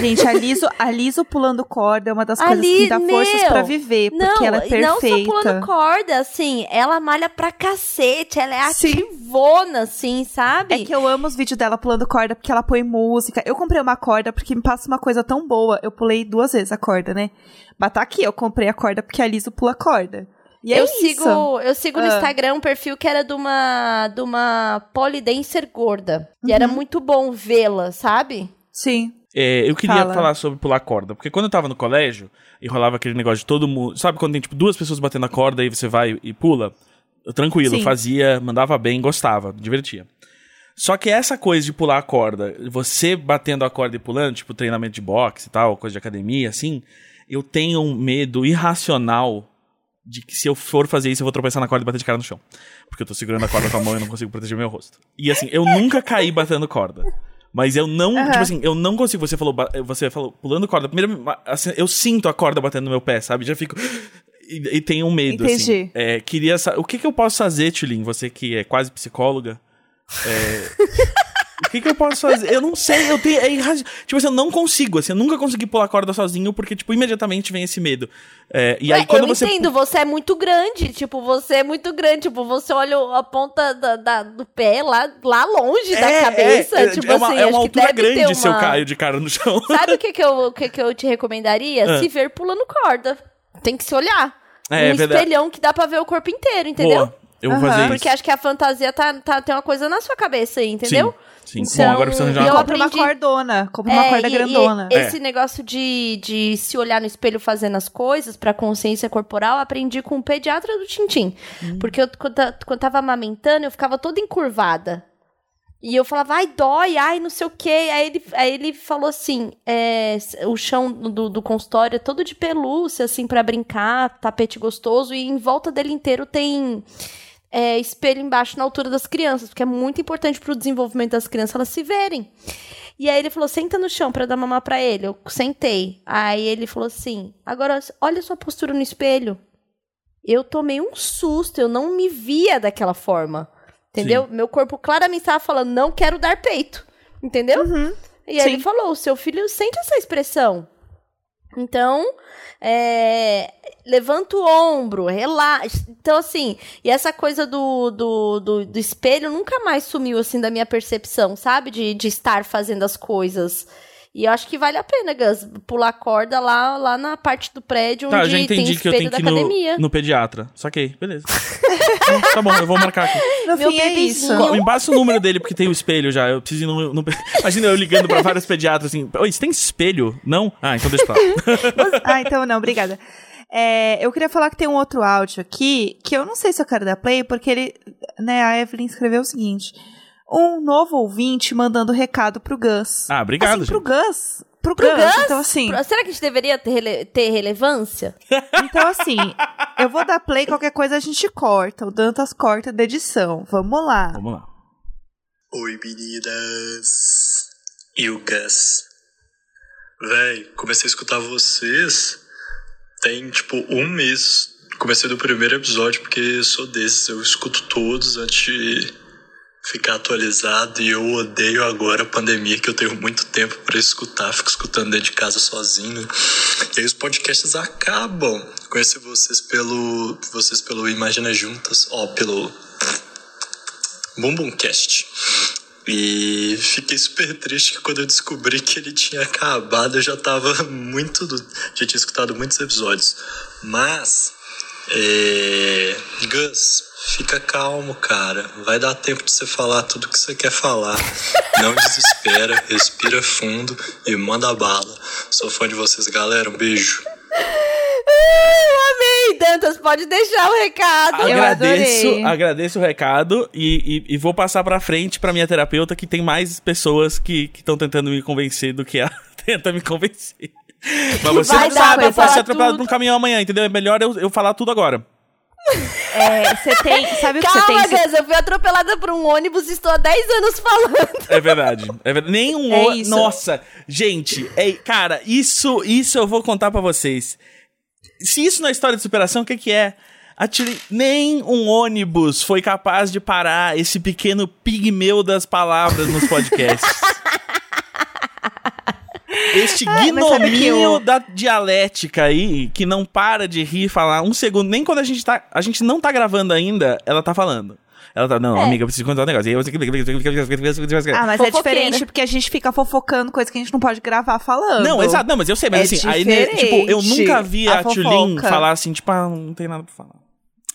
Gente, a Liso, a Liso pulando corda é uma das coisas que dá forças para viver, porque não, ela é perfeita. Não só pulando corda, assim, ela malha pra cacete, ela é ativona, assim, sabe? É que eu amo os vídeos dela pulando corda, porque ela põe música. Eu comprei uma corda porque me passa uma coisa tão boa. Eu pulei duas vezes a corda, né? Mas tá aqui, eu comprei a corda porque a Liso pula corda. E é eu isso. sigo, eu sigo no ah. Instagram um perfil que era de uma, de uma polidancer gorda. Uhum. E era uhum. muito bom vê-la, sabe? Sim. É, eu queria Fala. falar sobre pular corda, porque quando eu tava no colégio e rolava aquele negócio de todo mundo. Sabe quando tem tipo duas pessoas batendo a corda e você vai e pula? Eu, tranquilo, Sim. fazia, mandava bem, gostava, divertia. Só que essa coisa de pular a corda, você batendo a corda e pulando, tipo treinamento de boxe e tal, coisa de academia, assim, eu tenho um medo irracional de que se eu for fazer isso, eu vou tropeçar na corda e bater de cara no chão. Porque eu tô segurando a corda com a mão e não consigo proteger meu rosto. E assim, eu nunca caí batendo corda. Mas eu não, uhum. tipo assim, eu não consigo. Você falou, você falou pulando corda. Primeiro, assim, eu sinto a corda batendo no meu pé, sabe? Já fico. E, e tenho medo, assim. Entendi. assim. É, queria O que, que eu posso fazer, Tulin? Você que é quase psicóloga. É. O que, que eu posso fazer? Eu não sei, eu tenho. É Tipo assim, eu não consigo, assim, eu nunca consegui pular corda sozinho, porque, tipo, imediatamente vem esse medo. É, e aí, Ué, quando eu você. entendo, você é muito grande, tipo, você é muito grande, tipo, você olha a ponta da, da do pé lá, lá longe é, da cabeça. É, tipo é uma, assim, é uma altura grande uma... se eu caio de cara no chão. Sabe o que, que, eu, que, que eu te recomendaria? Ah. Se ver pulando corda. Tem que se olhar. É, um espelhão que dá pra ver o corpo inteiro, entendeu? Boa. Eu vou uhum. fazer isso. Porque acho que a fantasia tá, tá, tem uma coisa na sua cabeça aí, entendeu? Sim. Sim, então, bom, agora precisa arranjar uma corda. uma cordona, como uma é, corda e, grandona. E esse é. negócio de, de se olhar no espelho fazendo as coisas pra consciência corporal, aprendi com o pediatra do Tintim. Hum. Porque eu, quando, quando tava amamentando, eu ficava toda encurvada. E eu falava, ai, dói, ai, não sei o quê. Aí ele, aí ele falou assim: é, o chão do, do consultório é todo de pelúcia, assim, para brincar, tapete gostoso, e em volta dele inteiro tem é, espelho embaixo na altura das crianças, porque é muito importante para o desenvolvimento das crianças elas se verem. E aí ele falou: senta no chão para dar mamar para ele. Eu sentei. Aí ele falou assim: agora olha a sua postura no espelho. Eu tomei um susto, eu não me via daquela forma. Entendeu? Sim. Meu corpo claramente estava falando: não quero dar peito. Entendeu? Uhum. E aí Sim. ele falou: o seu filho sente essa expressão. Então, é, levanta o ombro, relaxa. Então, assim, e essa coisa do, do, do, do, espelho nunca mais sumiu, assim, da minha percepção, sabe? De, de estar fazendo as coisas. E eu acho que vale a pena, Gus, pular corda lá, lá na parte do prédio tá, onde já entendi tem espelho que eu tenho que ir no, no pediatra. Saquei, beleza. tá bom, eu vou marcar aqui. No Meu fim é isso. Me passa o número dele, porque tem o espelho já. Eu preciso ir no... no... Imagina eu ligando pra vários pediatras assim, oi, você tem espelho? Não? Ah, então deixa pra lá. ah, então não, obrigada. É, eu queria falar que tem um outro áudio aqui, que eu não sei se eu quero dar play, porque ele, né, a Evelyn escreveu o seguinte um novo ouvinte mandando recado pro Gus. Ah, obrigado. Assim, pro Gus. Pro, pro Gus. Gus. Então, assim. Será que a gente deveria ter, rele ter relevância? Então, assim, eu vou dar play, qualquer coisa a gente corta. O Dantas corta da edição. Vamos lá. Vamos lá. Oi, meninas. E o Gus. Véi, comecei a escutar vocês tem, tipo, um mês. Comecei do primeiro episódio, porque sou desses. Eu escuto todos antes de ficar atualizado e eu odeio agora a pandemia que eu tenho muito tempo para escutar, fico escutando dentro de casa sozinho. E aí os podcasts acabam. Conheci vocês pelo vocês pelo Imagina Juntas, ó, pelo Bumbumcast. E fiquei super triste que quando eu descobri que ele tinha acabado, eu já tava muito. Já tinha escutado muitos episódios. Mas É... Gus, fica calmo, cara. Vai dar tempo de você falar tudo que você quer falar. Não desespera, respira fundo e manda bala. Sou fã de vocês, galera. Um beijo. Eu amei, Dantas, pode deixar o recado. Eu agradeço, adorei. agradeço o recado e, e, e vou passar pra frente pra minha terapeuta que tem mais pessoas que estão tentando me convencer do que ela tenta me convencer. Mas você não sabe, eu posso ser atropelado por um caminhão amanhã, entendeu? É melhor eu, eu falar tudo agora. É, você tem. Sabe o que você Calma, tem? Você- Gus, eu fui atropelada por um ônibus e estou há 10 anos falando. É verdade. É verdade. Nenhum. É o- isso. Nossa, gente, é, cara, isso, isso eu vou contar pra vocês. Se isso não é história de superação, o que, que é? Atire- Nem um ônibus foi capaz de parar esse pequeno pigmeu das palavras nos podcasts. Este Ah, gnominho eu- da dialética aí, que não para de rir e falar um segundo, nem quando a gente tá. A gente não tá gravando ainda, ela tá falando. Ela tá, não, amiga, eu preciso contar um negócio. E Ah, mas é diferente porque a gente fica fofocando coisa que a gente não pode gravar falando. Não, exato, não, mas eu sei, mas É assim, aí, né, tipo, eu nunca vi a a Tulin falar assim, tipo, ah, não tem nada pra falar.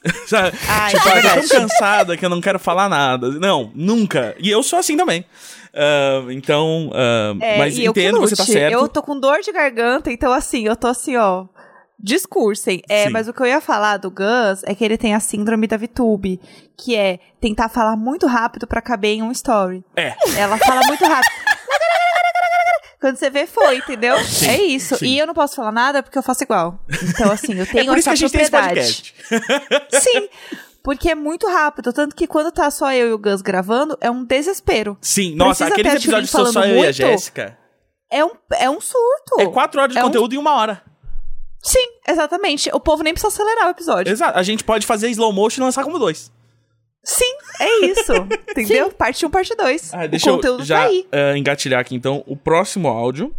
Sabe? Ah, tipo, é ela tá tão cansada que eu não quero falar nada. Não, nunca. E eu sou assim também. Ah, então, ah, É, mas entendo, você tá certo. Eu tô com dor de garganta, então assim, eu tô assim, ó. Discursem. É, Sim. mas o que eu ia falar do Gus é que ele tem a síndrome da VTube, que é tentar falar muito rápido pra caber em um story. É. Ela fala muito rápido. Quando você vê, foi, entendeu? é isso. sim. E eu não posso falar nada porque eu faço igual. Então, assim, eu É tenho por isso que essa a gente tem esse propriedade. podcast. Sim. Porque é muito rápido. Tanto que quando tá só eu e o Gus gravando, é um desespero. Sim, nossa, Precisa aqueles episódios que sou só eu e a muito? Jéssica. É um, é um surto. É quatro horas de É um- conteúdo em uma hora. Sim, exatamente. O povo nem precisa acelerar o episódio. Exato. A gente pode fazer slow motion e lançar como dois. Sim, é isso. entendeu? Parte 1, parte 2. Ah, o deixa conteúdo eu já tá aí. ah, engatilhar aqui, então, o próximo áudio.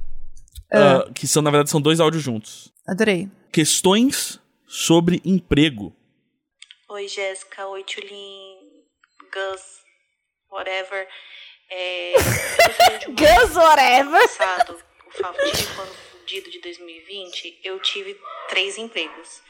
ah, que são, na verdade, são dois áudios juntos. Adorei. Questões sobre emprego. Oi, Jéssica. Oi, Tulin. Gus. Whatever. É, Gus, whatever. passado, o fatídico ano fudido de 2020, eu tive três empregos.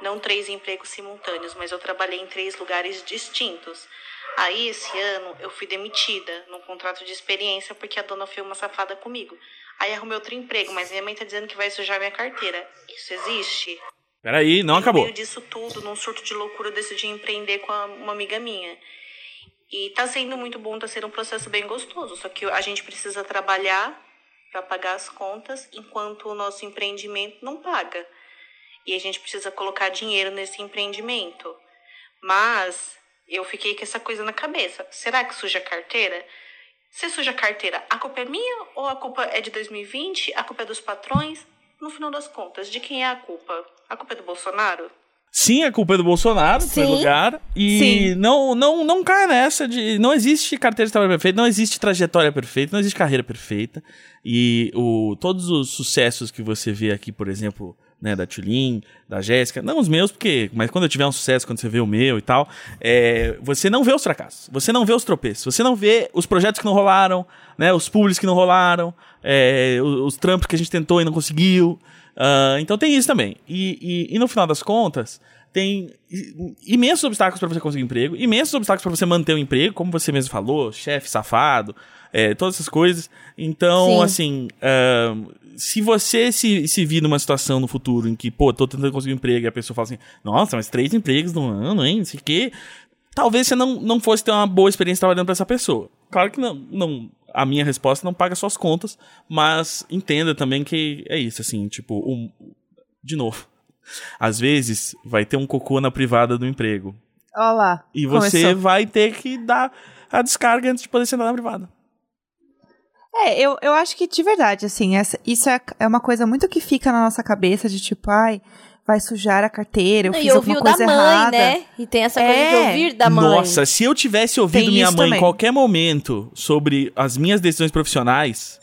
Não três empregos simultâneos, mas eu trabalhei em três lugares distintos. Aí, esse ano, eu fui demitida num contrato de experiência porque a dona foi uma safada comigo. Aí arrumei outro emprego, mas minha mãe tá dizendo que vai sujar minha carteira. Isso existe? Peraí, não E acabou. No meio disso tudo, num surto de loucura, eu decidi empreender com uma amiga minha. E tá sendo muito bom, tá sendo um processo bem gostoso. Só que a gente precisa trabalhar para pagar as contas, enquanto o nosso empreendimento não paga. E a gente precisa colocar dinheiro nesse empreendimento. Mas eu fiquei com essa coisa na cabeça. Será que suja a carteira? Se suja a carteira, a culpa é minha ou a culpa é de 2020? A culpa é dos patrões? No final das contas, de quem é a culpa? A culpa é do Bolsonaro? Sim, a culpa é do Bolsonaro, em primeiro lugar. E Sim. não, não, não cai nessa de. Não existe carteira de trabalho perfeita, não existe trajetória perfeita, não existe carreira perfeita. E o, todos os sucessos que você vê aqui, por exemplo, né, da Tulin, da Jéssica, não os meus, porque. Mas quando eu tiver um sucesso, quando você vê o meu e tal, é, você não vê os fracassos, você não vê os tropeços, você não vê os projetos que não rolaram, né, os públicos que não rolaram, é, os, os trampos que a gente tentou e não conseguiu. Ah, então tem isso também. E, e, e no final das contas, tem imensos obstáculos para você conseguir emprego, imensos obstáculos para você manter o emprego, como você mesmo falou, chefe safado, é, todas essas coisas. Então, Sim. assim, ah, se você se, se vir numa situação no futuro em que, pô, tô tentando conseguir um emprego e a pessoa fala assim, nossa, mas três empregos no ano, hein? Não sei o quê. Talvez você não, não fosse ter uma boa experiência trabalhando para essa pessoa. Claro que não, não. A minha resposta não paga suas contas, mas entenda também que é isso, assim, tipo, um, de novo. Às vezes vai ter um cocô na privada do emprego. Olha lá. E você começou. vai ter que dar a descarga antes de poder sentar na privada. É, eu, eu acho que de verdade, assim, essa, isso é, é uma coisa muito que fica na nossa cabeça de tipo, ai, vai sujar a carteira, eu Não, fiz e ouviu alguma da coisa mãe, errada. né? E tem essa coisa de É. ouvir da mãe. Nossa, se eu tivesse ouvido Tem minha mãe em qualquer momento sobre as minhas decisões profissionais,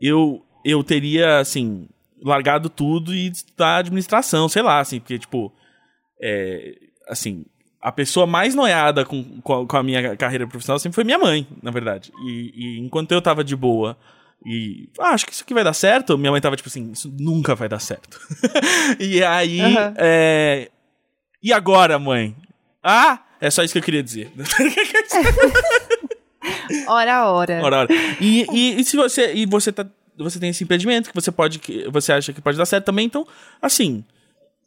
eu, eu teria, assim, largado tudo e da administração, sei lá, assim, porque, tipo, é, assim, a pessoa mais noiada com, com, a, a minha carreira profissional sempre foi minha mãe, na verdade. E, e enquanto eu tava de boa e ah, acho que isso aqui vai dar certo, minha mãe tava tipo assim, isso nunca vai dar certo. e aí, Aham. é, E agora, mãe? Ah, é só isso que eu queria dizer. Ora, ora. Ora, ora. E, e, e se você e você tá você tem esse impedimento que você pode que você acha que pode dar certo também, então assim,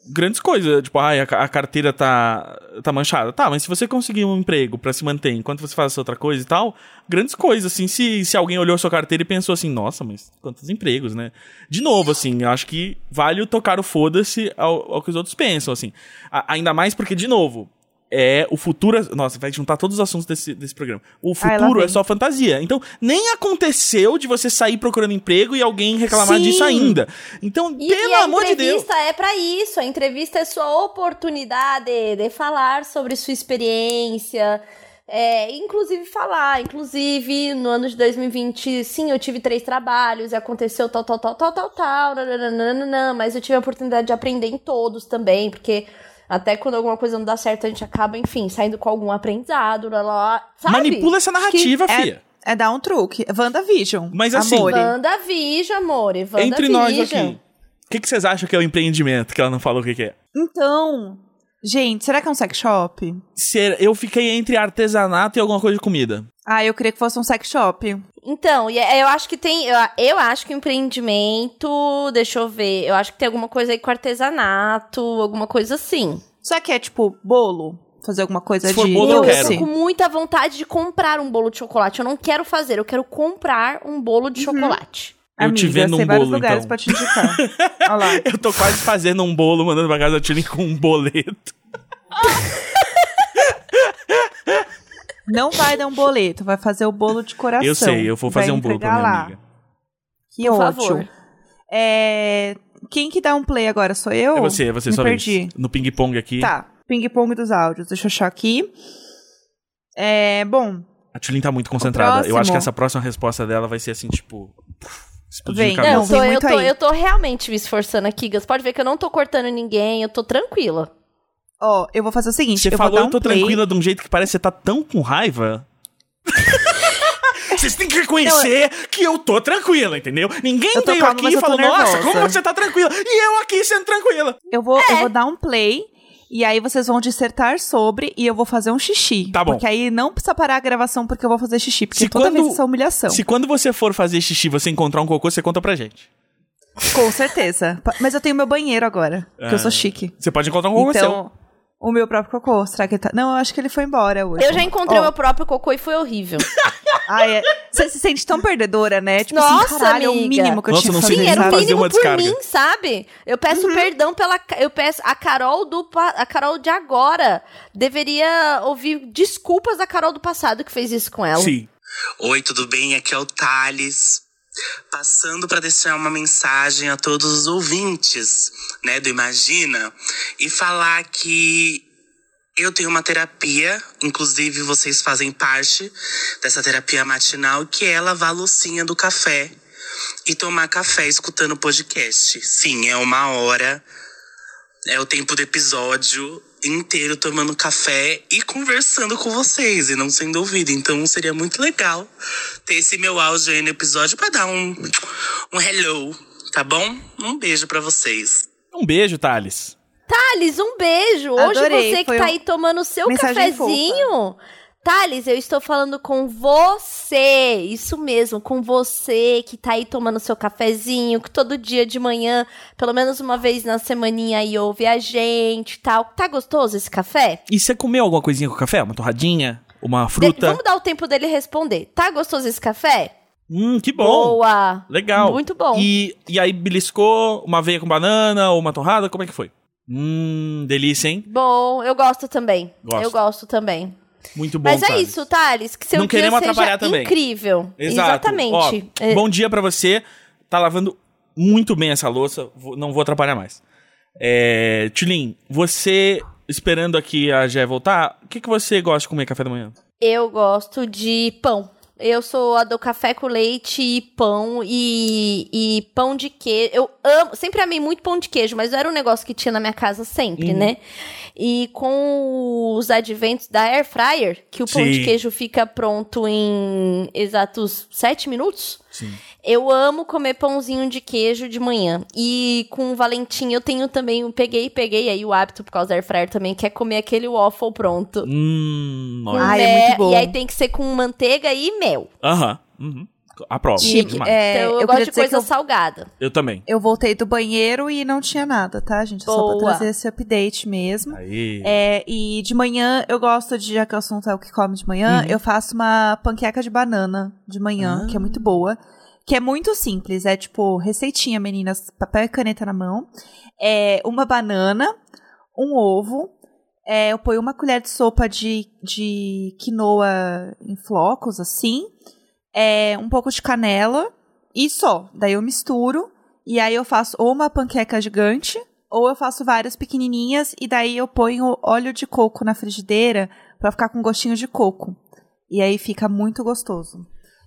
grandes coisas, tipo, ai, a, a carteira tá tá manchada. Tá, mas se você conseguir um emprego pra se manter enquanto você faz outra coisa e tal, grandes coisas assim, se se alguém olhou sua carteira e pensou assim, nossa, mas quantos empregos, né? De novo, assim, eu acho que vale tocar o foda-se ao, ao que os outros pensam, assim. A- ainda mais porque de novo, é o futuro. Nossa, vai juntar todos os assuntos desse, desse programa. O futuro é vem. só fantasia. Então, nem aconteceu de você sair procurando emprego e alguém reclamar Sim. disso ainda. Então, E, pelo e a amor de Deus. entrevista é pra isso. A entrevista é sua oportunidade de falar sobre sua experiência. É, inclusive falar, inclusive no ano de 2020, sim, eu tive três trabalhos, e aconteceu tal, tal, tal, tal, tal, tal, nananana, mas eu tive a oportunidade de aprender em todos também, porque até quando alguma coisa não dá certo, a gente acaba, enfim, saindo com algum aprendizado, lá, lá, sabe? Manipula essa narrativa, é, fia. é dar um truque. WandaVision. Mas assim- Amore. WandaVision, amore, WandaVision. Entre nós aqui. O que, que vocês acham que é o empreendimento? Que ela não falou o que, que é. Então, gente, será que é um sex shop? Ser- eu fiquei entre artesanato e alguma coisa de comida. Ah, eu queria que fosse um sex shop. Então, é- eu acho que tem. Eu, eu acho que o empreendimento. Deixa eu ver. Eu acho que tem alguma coisa aí com artesanato, alguma coisa assim. Só que é tipo bolo? Fazer alguma coisa Se de bolo, eu eu, quero. tô com muita vontade de comprar um bolo de chocolate. Eu não quero fazer, eu quero comprar um bolo de chocolate. Eu te Amiga, vendo sei um vários bolo, lugares então. pra te indicar. Olha lá. Eu tô quase fazendo um bolo, mandando pra casa da Tilly com um boleto. Não vai dar um boleto, vai fazer o bolo de coração. Eu sei, eu vou fazer um bolo pra minha lá. amiga. Que Por ótimo. favor. É... Quem que dá um play agora? Sou eu? É você, é você, Me só perdi. No ping-pong aqui. Tá, ping-pong dos áudios. Deixa eu achar aqui. É, bom, A Tulin tá muito concentrada. Eu acho que essa próxima resposta dela vai ser assim, tipo. Explodindo Vem. Não, tô, eu, muito tô, aí. eu tô realmente me esforçando aqui, Gas. Pode ver que eu não tô cortando ninguém, eu tô tranquila. Ó, eu vou fazer o seguinte. Você eu falou vou dar eu tô um play. tranquila de um jeito que parece que você tá tão com raiva. Vocês têm que reconhecer que eu tô tranquila, entendeu? Ninguém veio calma, aqui e falou, nossa, nervosa." como você tá tranquila? E eu aqui sendo tranquila. Eu vou, É. eu vou dar um play. E aí vocês vão dissertar sobre e eu vou fazer um xixi. Tá bom. Porque aí não precisa parar a gravação porque eu vou fazer xixi. Porque Se toda quando- vez isso é humilhação. Se quando você for fazer xixi você encontrar um cocô, você conta pra gente. Com certeza. Mas eu tenho meu banheiro agora. Porque eu sou Ah. chique. Você pode encontrar um cocô seu. O meu próprio cocô. Será que ele tá. Não, eu acho que ele foi embora hoje. Eu já encontrei o meu próprio cocô e foi horrível. ai, é- Você se sente tão perdedora, né? Tipo Nossa, assim, caralho, é o amiga. mínimo que eu Nossa, tinha não que fazer. Sim, era o mínimo por descarga. mim, sabe? Eu peço perdão pela. Eu peço. A Carol do. A Carol de agora deveria ouvir desculpas da Carol do passado que fez isso com ela. Sim. Oi, tudo bem? Aqui é o Thales. Passando para deixar uma mensagem a todos os ouvintes, né, do Imagina, e falar que eu tenho uma terapia, inclusive vocês fazem parte dessa terapia matinal, que é lavar a loucinha do café e tomar café escutando podcast. Sim, é uma hora, é o tempo do episódio inteiro tomando café e conversando com vocês e não sendo ouvido. Então seria muito legal ter esse meu áudio aí no episódio pra dar um, um hello, tá bom? Um beijo pra vocês. Um beijo, Thales. Thales, um beijo. Hoje Adorei, você que foi tá aí tomando o seu cafezinho. Thales, eu estou falando com você. Isso mesmo, com você que tá aí tomando seu cafezinho, que todo dia de manhã, pelo menos uma vez na semaninha aí ouve a gente e tal. Tá gostoso esse café? E você comeu alguma coisinha com café? Uma torradinha? Uma De- fruta? vamos dar o tempo dele responder. Tá gostoso esse café? Hum, que bom. Boa. Legal. Muito bom. E, e aí beliscou uma aveia com banana ou uma torrada? Como é que foi? Hum, delícia, hein? Bom, eu gosto também. Gosto. Eu gosto também. Muito bom, Mas é Thales. isso, Thales, que seu Não dia queremos seja atrapalhar também. incrível. Exato. Exatamente. Ó, É, Bom dia pra você. Tá lavando muito bem essa louça. Não vou atrapalhar mais. É, Tulin, você esperando aqui a Jé voltar, o que, que você gosta de comer café da manhã? Eu gosto de pão. Eu sou a do café com leite e pão e, e pão de queijo. Eu amo, sempre amei muito pão de queijo, mas era um negócio que tinha na minha casa sempre, Uhum. né? E com os adventos da Air Fryer, que o pão Sim. de queijo fica pronto em exatos sete minutos, Sim. Eu amo comer pãozinho de queijo de manhã. E com o Valentim eu tenho também, eu peguei, peguei aí o hábito por causa da air fryer também, que é comer aquele waffle pronto. Hum, olha. Ai, é mel- muito bom. E aí tem que ser com manteiga e mel. Aham. Uhum. Aprovo. Chique. Demais. É, então eu, eu gosto de coisa eu- salgada. Eu também. Eu voltei do banheiro e não tinha nada, tá, gente? Só Boa. pra trazer esse update mesmo. Aí. É, e de manhã eu gosto de, já que o assunto é o que come de manhã, Uhum. eu faço uma panqueca de banana de manhã, Ah. que é muito boa. Que é muito simples, é tipo, receitinha, meninas, papel e caneta na mão. É uma banana, um ovo, é, eu ponho uma colher de sopa de, de quinoa em flocos, assim, é, um pouco de canela e só. Daí eu misturo e aí eu faço ou uma panqueca gigante ou eu faço várias pequenininhas e daí eu ponho óleo de coco na frigideira pra ficar com gostinho de coco. E aí fica muito gostoso.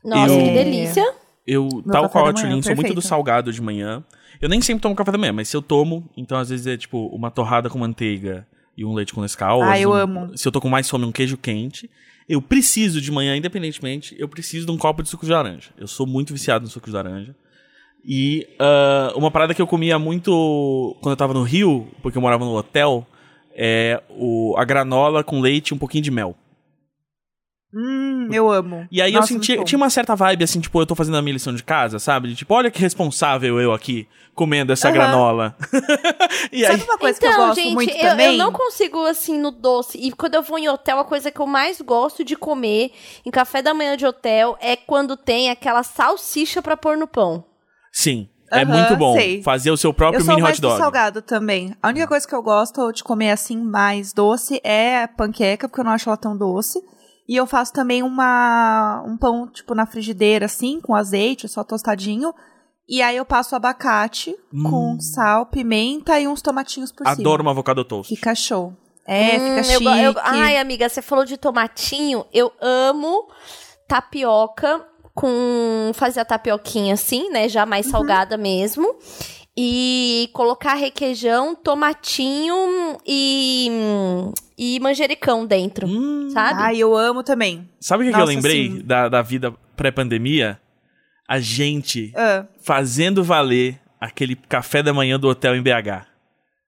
Nossa, Eu- que delícia. Eu, tal qual a Tulin, sou muito do salgado de manhã. Eu nem sempre tomo café da manhã, mas se eu tomo, então às vezes é tipo uma torrada com manteiga e um leite com Nescau. Ah, eu um- amo. Se eu tô com mais fome, um queijo quente. Eu preciso de manhã, independentemente, eu preciso de um copo de suco de laranja. Eu sou muito viciado no suco de laranja. E ah, uma parada que eu comia muito quando eu tava no Rio, porque eu morava no hotel, é o, a granola com leite e um pouquinho de mel. Hum, eu amo. E aí Nossa, eu senti, tinha uma certa vibe, assim, tipo, eu tô fazendo a minha lição de casa, sabe? De, tipo, olha que responsável eu aqui, comendo essa Aham. granola. e aí, Sabe uma coisa que eu então, gosto gente, muito eu, também? eu não consigo, assim, no doce. E quando eu vou em hotel, a coisa que eu mais gosto de comer em café da manhã de hotel é quando tem aquela salsicha pra pôr no pão. sim, é Aham, muito bom sei. fazer o seu próprio eu sou mini mais hot do dog. salgado também. A única coisa que eu gosto de comer assim mais doce é a panqueca, porque eu não acho ela tão doce. E eu faço também uma um pão tipo na frigideira assim, com azeite, só tostadinho. E aí eu passo abacate com sal, pimenta e uns tomatinhos por cima. Hum. Adoro uma avocado toast. Fica show. É, Hum, fica eu chique. go- eu- ai, amiga, você falou de tomatinho. Eu amo tapioca com fazer a tapioquinha assim, né? Já mais Uhum. salgada mesmo. E colocar requeijão, tomatinho e, e manjericão dentro, Hum, sabe? Ai, eu amo também. sabe o que, que eu lembrei sim. da, da vida pré-pandemia? A gente Ah, fazendo valer aquele café da manhã do hotel em BH.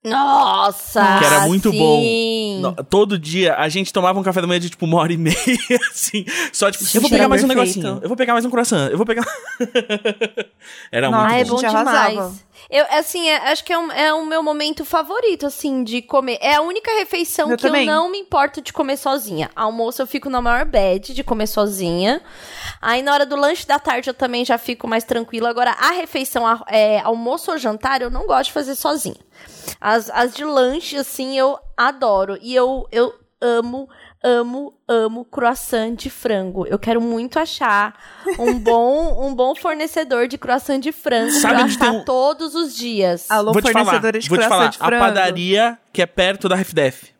Nossa! Que era muito sim. No- todo dia a gente tomava um café da manhã de tipo uma hora e meia, assim. Só tipo, eu vou pegar mais um perfeito. negocinho, eu vou pegar mais um croissant, eu vou pegar. era Nossa, muito Ah, é bom. bom demais. arrasava. Eu, assim, é- acho que é, um- é o meu momento favorito, assim, de comer. É a única refeição Eu que também. eu não me importo de comer sozinha. Almoço eu fico na maior bad de comer sozinha. Aí na hora do lanche da tarde eu também já fico mais tranquila. Agora, a refeição, a- é, almoço ou jantar, eu não gosto de fazer sozinha. As, as de lanche, assim, eu adoro. E eu, eu amo, amo, amo croissant de frango. Eu quero muito achar um bom, um bom fornecedor de croissant de frango Sabe pra achar um- todos os dias. alô, Vou te falar, de vou te croissant falar, de a frango. padaria que é perto da RFDF.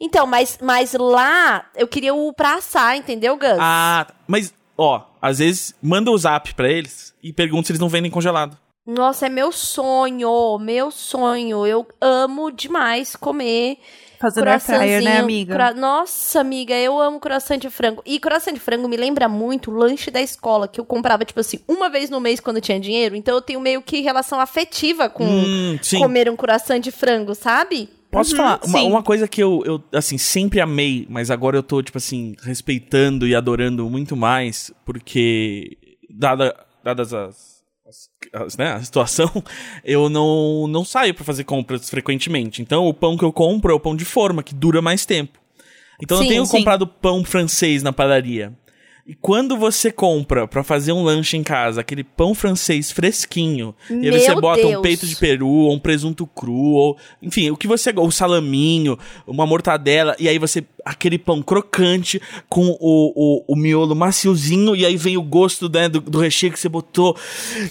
Então, mas, mas lá eu queria o pra assar, entendeu, Gus? Ah, mas, ó, às vezes manda o zap pra eles e pergunta se eles não vendem congelado. Nossa, é meu sonho, meu sonho. Eu amo demais comer Fazendo air fryer, né, amiga? cro- Nossa, amiga, eu amo croissant de frango. E croissant de frango me lembra muito o lanche da escola, que eu comprava, tipo assim, uma vez no mês quando eu tinha dinheiro. Então eu tenho meio que relação afetiva com Hum, comer um croissant de frango, sabe? Posso Uhum, falar? Uma, sim. uma coisa que eu, eu, assim, sempre amei, mas agora eu tô, tipo assim, respeitando e adorando muito mais, porque, dada, dadas as, as- as- né, a situação, eu não, não saio pra fazer compras frequentemente. Então, o pão que eu compro é o pão de forma, que dura mais tempo. Então, eu Sim, tenho sim. comprado pão francês na padaria. E quando você compra pra fazer um lanche em casa, aquele pão francês fresquinho, e aí você Meu bota um Deus. peito de peru, ou um presunto cru, ou enfim, o que você gosta, o salaminho, uma mortadela, e aí você aquele pão crocante com o, o, o miolo maciozinho, e aí vem o gosto né, do, do recheio que você botou.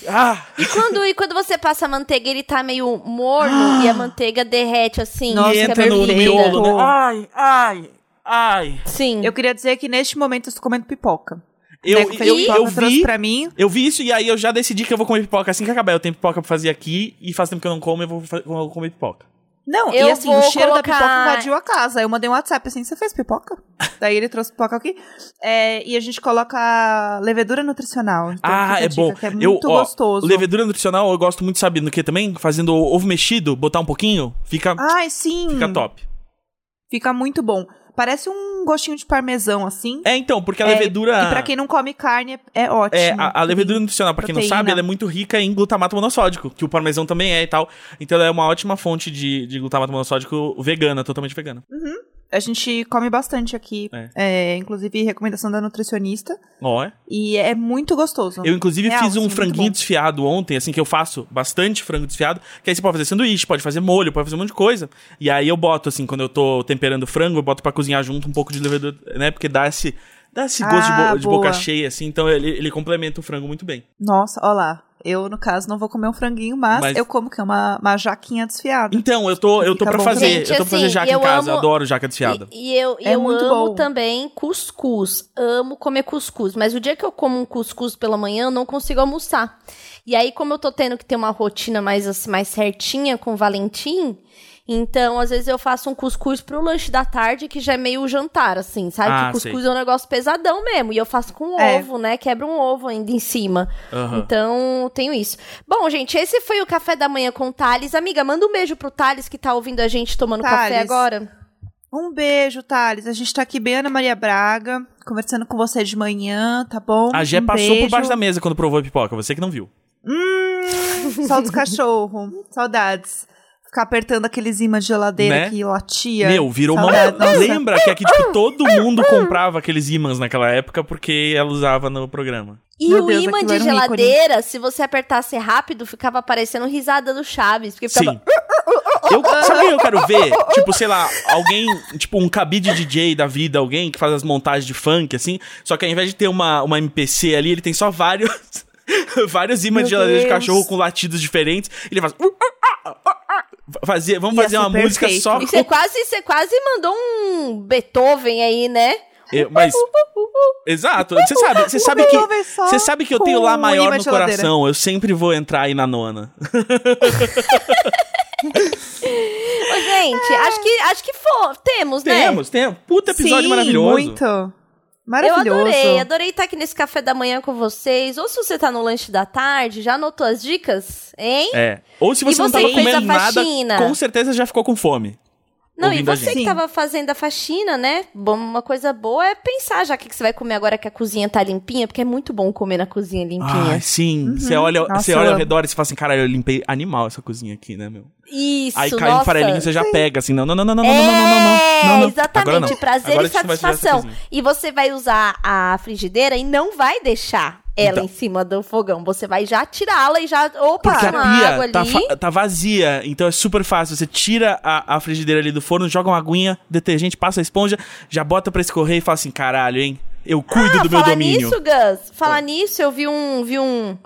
Ah! E quando, e quando você passa a manteiga, ele tá meio morno e a manteiga derrete assim. Nossa, e fica entra no, no perfeita. miolo, né? Ai, ai, ai. Sim. Eu queria dizer que neste momento eu estou comendo pipoca. Eu, Né, eu, pipoca, eu vi. pra mim. Eu vi isso e aí eu já decidi que eu vou comer pipoca assim que acabar. Eu tenho pipoca pra fazer aqui e faz tempo que eu não como, eu vou, eu vou comer pipoca. Não, Eu e assim, vou o cheiro da colocar- pipoca invadiu a casa. Aí eu mandei um WhatsApp assim, você fez pipoca? Daí ele trouxe pipoca aqui. É, e a gente coloca levedura nutricional. Então Ah, é dica, bom. Que é eu, muito ó, gostoso. Levedura nutricional eu gosto muito, sabe, no que também? Fazendo ovo mexido, botar um pouquinho, fica, Ai, sim. fica top. Fica muito bom. Parece um gostinho de parmesão, assim. É, então, porque a É, levedura... E pra quem não come carne, é, é ótimo. É, a, a levedura nutricional, pra quem não proteína. sabe, ela é muito rica em glutamato monossódico, que o parmesão também é e tal. Então ela é uma ótima fonte de, de glutamato monossódico vegana, totalmente vegana. A gente come bastante aqui. É. É, inclusive, recomendação da nutricionista. Ó, é. E é muito gostoso. Eu, inclusive, Real, fiz um muito franguinho desfiado ontem, assim, que eu faço bastante frango desfiado. Que aí você pode fazer sanduíche, pode fazer molho, pode fazer um monte de coisa. E aí eu boto, assim, quando eu tô temperando frango, eu boto pra cozinhar junto um pouco de levedura, né? Porque dá esse, dá esse gosto de, Ah, bo- de boca boa. cheia, assim. Então ele, ele complementa o frango muito bem. Nossa, ó lá. Eu, no caso, não vou comer um franguinho, mas, Mas- eu como que é uma, uma jaquinha desfiada. Então, eu tô, eu tô pra bom fazer. também. eu tô pra fazer Gente, jaca assim, em eu casa. amo- Adoro jaca desfiada. E, e eu, É eu muito amo bom. também cuscuz. Amo comer cuscuz. Mas o dia que eu como um cuscuz pela manhã, eu não consigo almoçar. E aí, como eu tô tendo que ter uma rotina mais, assim, mais certinha com o Valentim, então, às vezes eu faço um cuscuz pro lanche da tarde, que já é meio jantar, assim, sabe? Ah, que cuscuz é um negócio pesadão mesmo. E eu faço com É. ovo, né? Quebra um ovo ainda em cima. Aham. Então, tenho isso. Bom, gente, esse foi o café da manhã com o Thales. Amiga, manda um beijo pro Thales que tá ouvindo a gente tomando café Thales. agora. Um beijo, Thales. A gente tá aqui bem Ana Maria Braga, conversando com você de manhã, tá bom? A Gé um passou beijo. por baixo da mesa quando provou a pipoca, você que não viu. Hum, só dos cachorros. Saudades. Ficar apertando aqueles imãs de geladeira Né? que latia. Meu, virou uma. Saudades, nossa. Lembra que aqui, tipo, todo mundo comprava aqueles ímãs naquela época porque ela usava no programa. E Meu o Deus, imã de era um geladeira, se você apertasse rápido, ficava aparecendo risada do Chaves. Porque ficava. Sim. Eu, sabe o que eu quero ver? Tipo, sei lá, alguém, tipo, um cabide DJ da vida, alguém que faz as montagens de funk, assim, só que ao invés de ter uma, uma MPC ali, ele tem só vários. vários ímãs de geladeira de Deus. cachorro com latidos diferentes. Ele faz. Fazia, vamos Ia fazer uma música só E você quase, você quase mandou um Beethoven aí, né? Eu- mas. Exato. Você sabe, você sabe que. Você sabe que eu com tenho lá maior no coração. Eu sempre vou entrar aí na nona. Ô, gente, acho que, acho que for, temos, né? Temos, temos. Puta episódio Sim, maravilhoso. muito. Eu Maravilhoso. adorei, adorei estar aqui nesse café da manhã com vocês. Ou se você tá no lanche da tarde, já anotou as dicas? Hein? É. Ou se E você não você tava que fez comendo nada, faxina? com certeza já ficou com fome. Não, e você que tava fazendo a faxina, né? Bom, uma coisa boa é pensar já o que que você vai comer agora que a cozinha tá limpinha, porque é muito bom comer na cozinha limpinha. Ai, sim. Você olha, Nossa, você eu olha ao redor e você fala assim, caralho, eu limpei animal essa cozinha aqui, né, meu? Isso, Aí cai nossa. um farelinho, você já pega, assim, não, não, não, não, não, É, não, não, não, não, não, não, não. exatamente, não. prazer Agora e satisfação. E você vai usar a frigideira e não vai deixar ela Então. em cima do fogão. Você vai já tirá-la e já. Opa, Porque a pia ali. tá, fa- tá vazia, então é super fácil. Você tira a, a frigideira ali do forno, joga uma aguinha, detergente, passa a esponja, já bota pra escorrer e fala assim, caralho, hein? Eu cuido Ah, do meu falar domínio. nisso, Gus, falar nisso, eu vi um, vi um,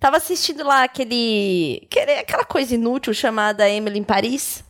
tava assistindo lá aquele, aquele- aquela coisa inútil chamada Emily em Paris.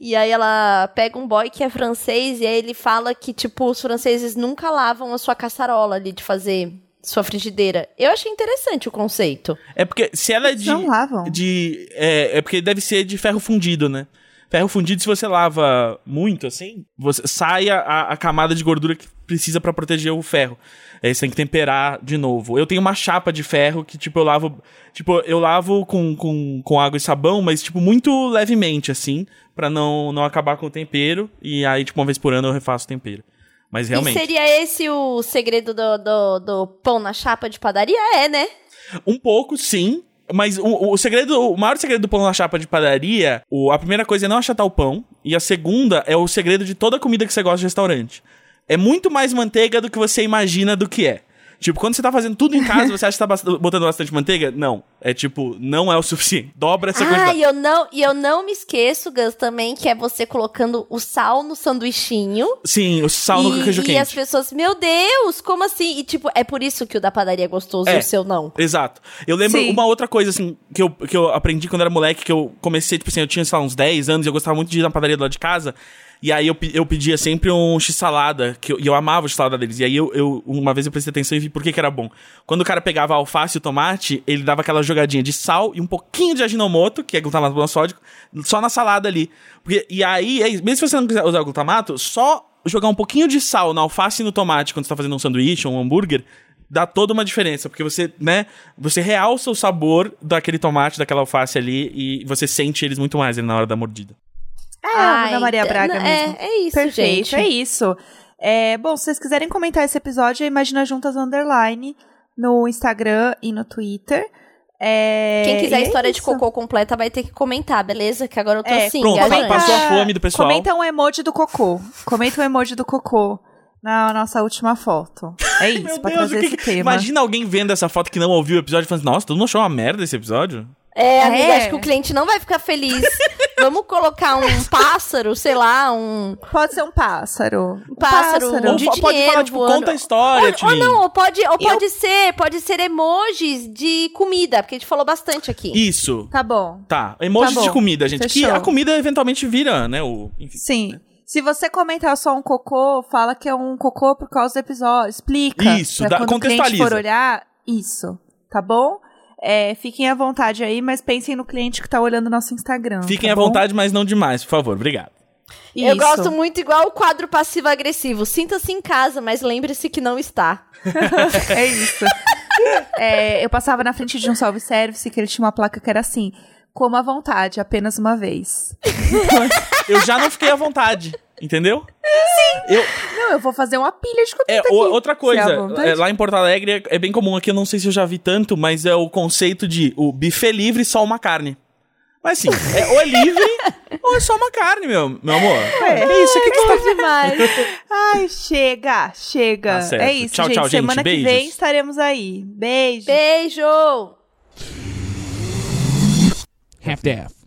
E aí ela pega um boy que é francês e aí ele fala que, tipo, os franceses nunca lavam a sua caçarola ali de fazer sua frigideira. Eu achei interessante o conceito. É porque se ela é de. Não lavam. de é, é porque deve ser de ferro fundido, né? Ferro fundido, se você lava muito, assim, você sai a, a camada de gordura que precisa pra proteger o ferro. Aí você tem que temperar de novo. Eu tenho uma chapa de ferro que, tipo, eu lavo. Tipo, eu lavo com, com, com água e sabão, mas, tipo, muito levemente, assim, pra não, não acabar com o tempero. E aí, tipo, uma vez por ano eu refaço o tempero. Mas realmente. E seria esse o segredo do, do, do pão na chapa de padaria? É, né? Um pouco, sim. Mas o, o segredo, o maior segredo do pão na chapa de padaria, o, a primeira coisa é não achatar o pão. E a segunda é o segredo de toda comida que você gosta de restaurante. É muito mais manteiga do que você imagina do que é. Tipo, quando você tá fazendo tudo em casa, você acha que tá botando bastante manteiga? Não. É tipo, não é o suficiente. Dobra essa Ah, quantidade. e eu não, e eu não me esqueço, Gus, também, que é você colocando o sal no sanduichinho. Sim, o sal no e, queijo e quente. as pessoas, meu Deus, como assim? E tipo, é por isso que o da padaria é gostoso É. e o seu não. Exato. Eu lembro Sim. uma outra coisa, assim, que eu, que eu aprendi quando era moleque, que eu comecei, tipo assim, eu tinha, sei lá, uns 10 anos e eu gostava muito de ir na padaria do lado de casa. E aí eu, eu pedia sempre um x-salada, que eu, e eu amava o x-salada deles. E aí eu, eu- uma vez eu prestei atenção e vi por que que era bom. Quando o cara pegava alface e o tomate, ele dava aquela jogadinha de sal e um pouquinho de aginomoto, que é glutamato monossódico, só na salada ali. Porque, e aí, é mesmo se você não quiser usar glutamato, só jogar um pouquinho de sal na alface e no tomate quando você tá fazendo um sanduíche ou um hambúrguer, dá toda uma diferença, porque você, né, você realça o sabor daquele tomate, daquela alface ali e você sente eles muito mais ali na hora da mordida. É, Ai, Ana Maria Braga n- mesmo. É, é isso, Perfeito, gente. é isso. É, bom, se vocês quiserem comentar esse episódio, é Imagina Juntas Underline no Instagram e no Twitter. É, Quem quiser a é história de isso. cocô completa vai ter que comentar, beleza? Que agora eu tô É, assim, Pronto, passou a fome do pessoal. Comenta um emoji do cocô. Comenta um emoji do cocô na nossa última foto. É isso, Meu pra Deus, trazer que esse que- tema. imagina alguém vendo essa foto que não ouviu o episódio e falando assim, nossa, tu não achou uma merda esse episódio? É, amiga, É. acho que o cliente não vai ficar feliz. Vamos colocar um pássaro, sei lá, um Pode ser um pássaro. Um pássaro, Ou de fa- pode dinheiro falar, tipo, voando. conta a história, Ou, ou não, ou pode, ou pode ser, pode ser emojis de comida, porque a gente falou bastante aqui. Isso. Tá bom. Tá, emojis Tá bom. de comida, gente. Que Fechou. a comida eventualmente vira, né? O, enfim. Sim. Se você comentar só um cocô, fala que é um cocô por causa do episódio. Explica. Isso, pra dá- quando o cliente contextualiza. for olhar, isso. Tá bom? É, fiquem à vontade aí, mas pensem no cliente que tá olhando nosso Instagram. Fiquem tá à bom? vontade, mas não demais, por favor. Obrigado. Eu Isso. gosto muito igual o quadro passivo-agressivo. Sinta-se em casa, mas lembre-se que não está. É isso. É, eu passava na frente de um self-service que ele tinha uma placa que era assim: coma à vontade, apenas uma vez. Eu já não fiquei à vontade, entendeu? Sim. Eu, Não, eu vou fazer uma pilha de comida é, aqui. outra é coisa, vontade. é, lá em Porto Alegre é, é bem comum aqui, eu não sei se eu já vi tanto, mas é o conceito de o buffet livre só uma carne. Mas assim, é, ou é livre ou é só uma carne, meu, meu amor. É, isso, o que, que você tá demais. Ai, chega, chega. Tá é isso, Tchau, gente. tchau, gente. Semana que Beijos. vem estaremos aí. Beijo. Beijo! Half-Death.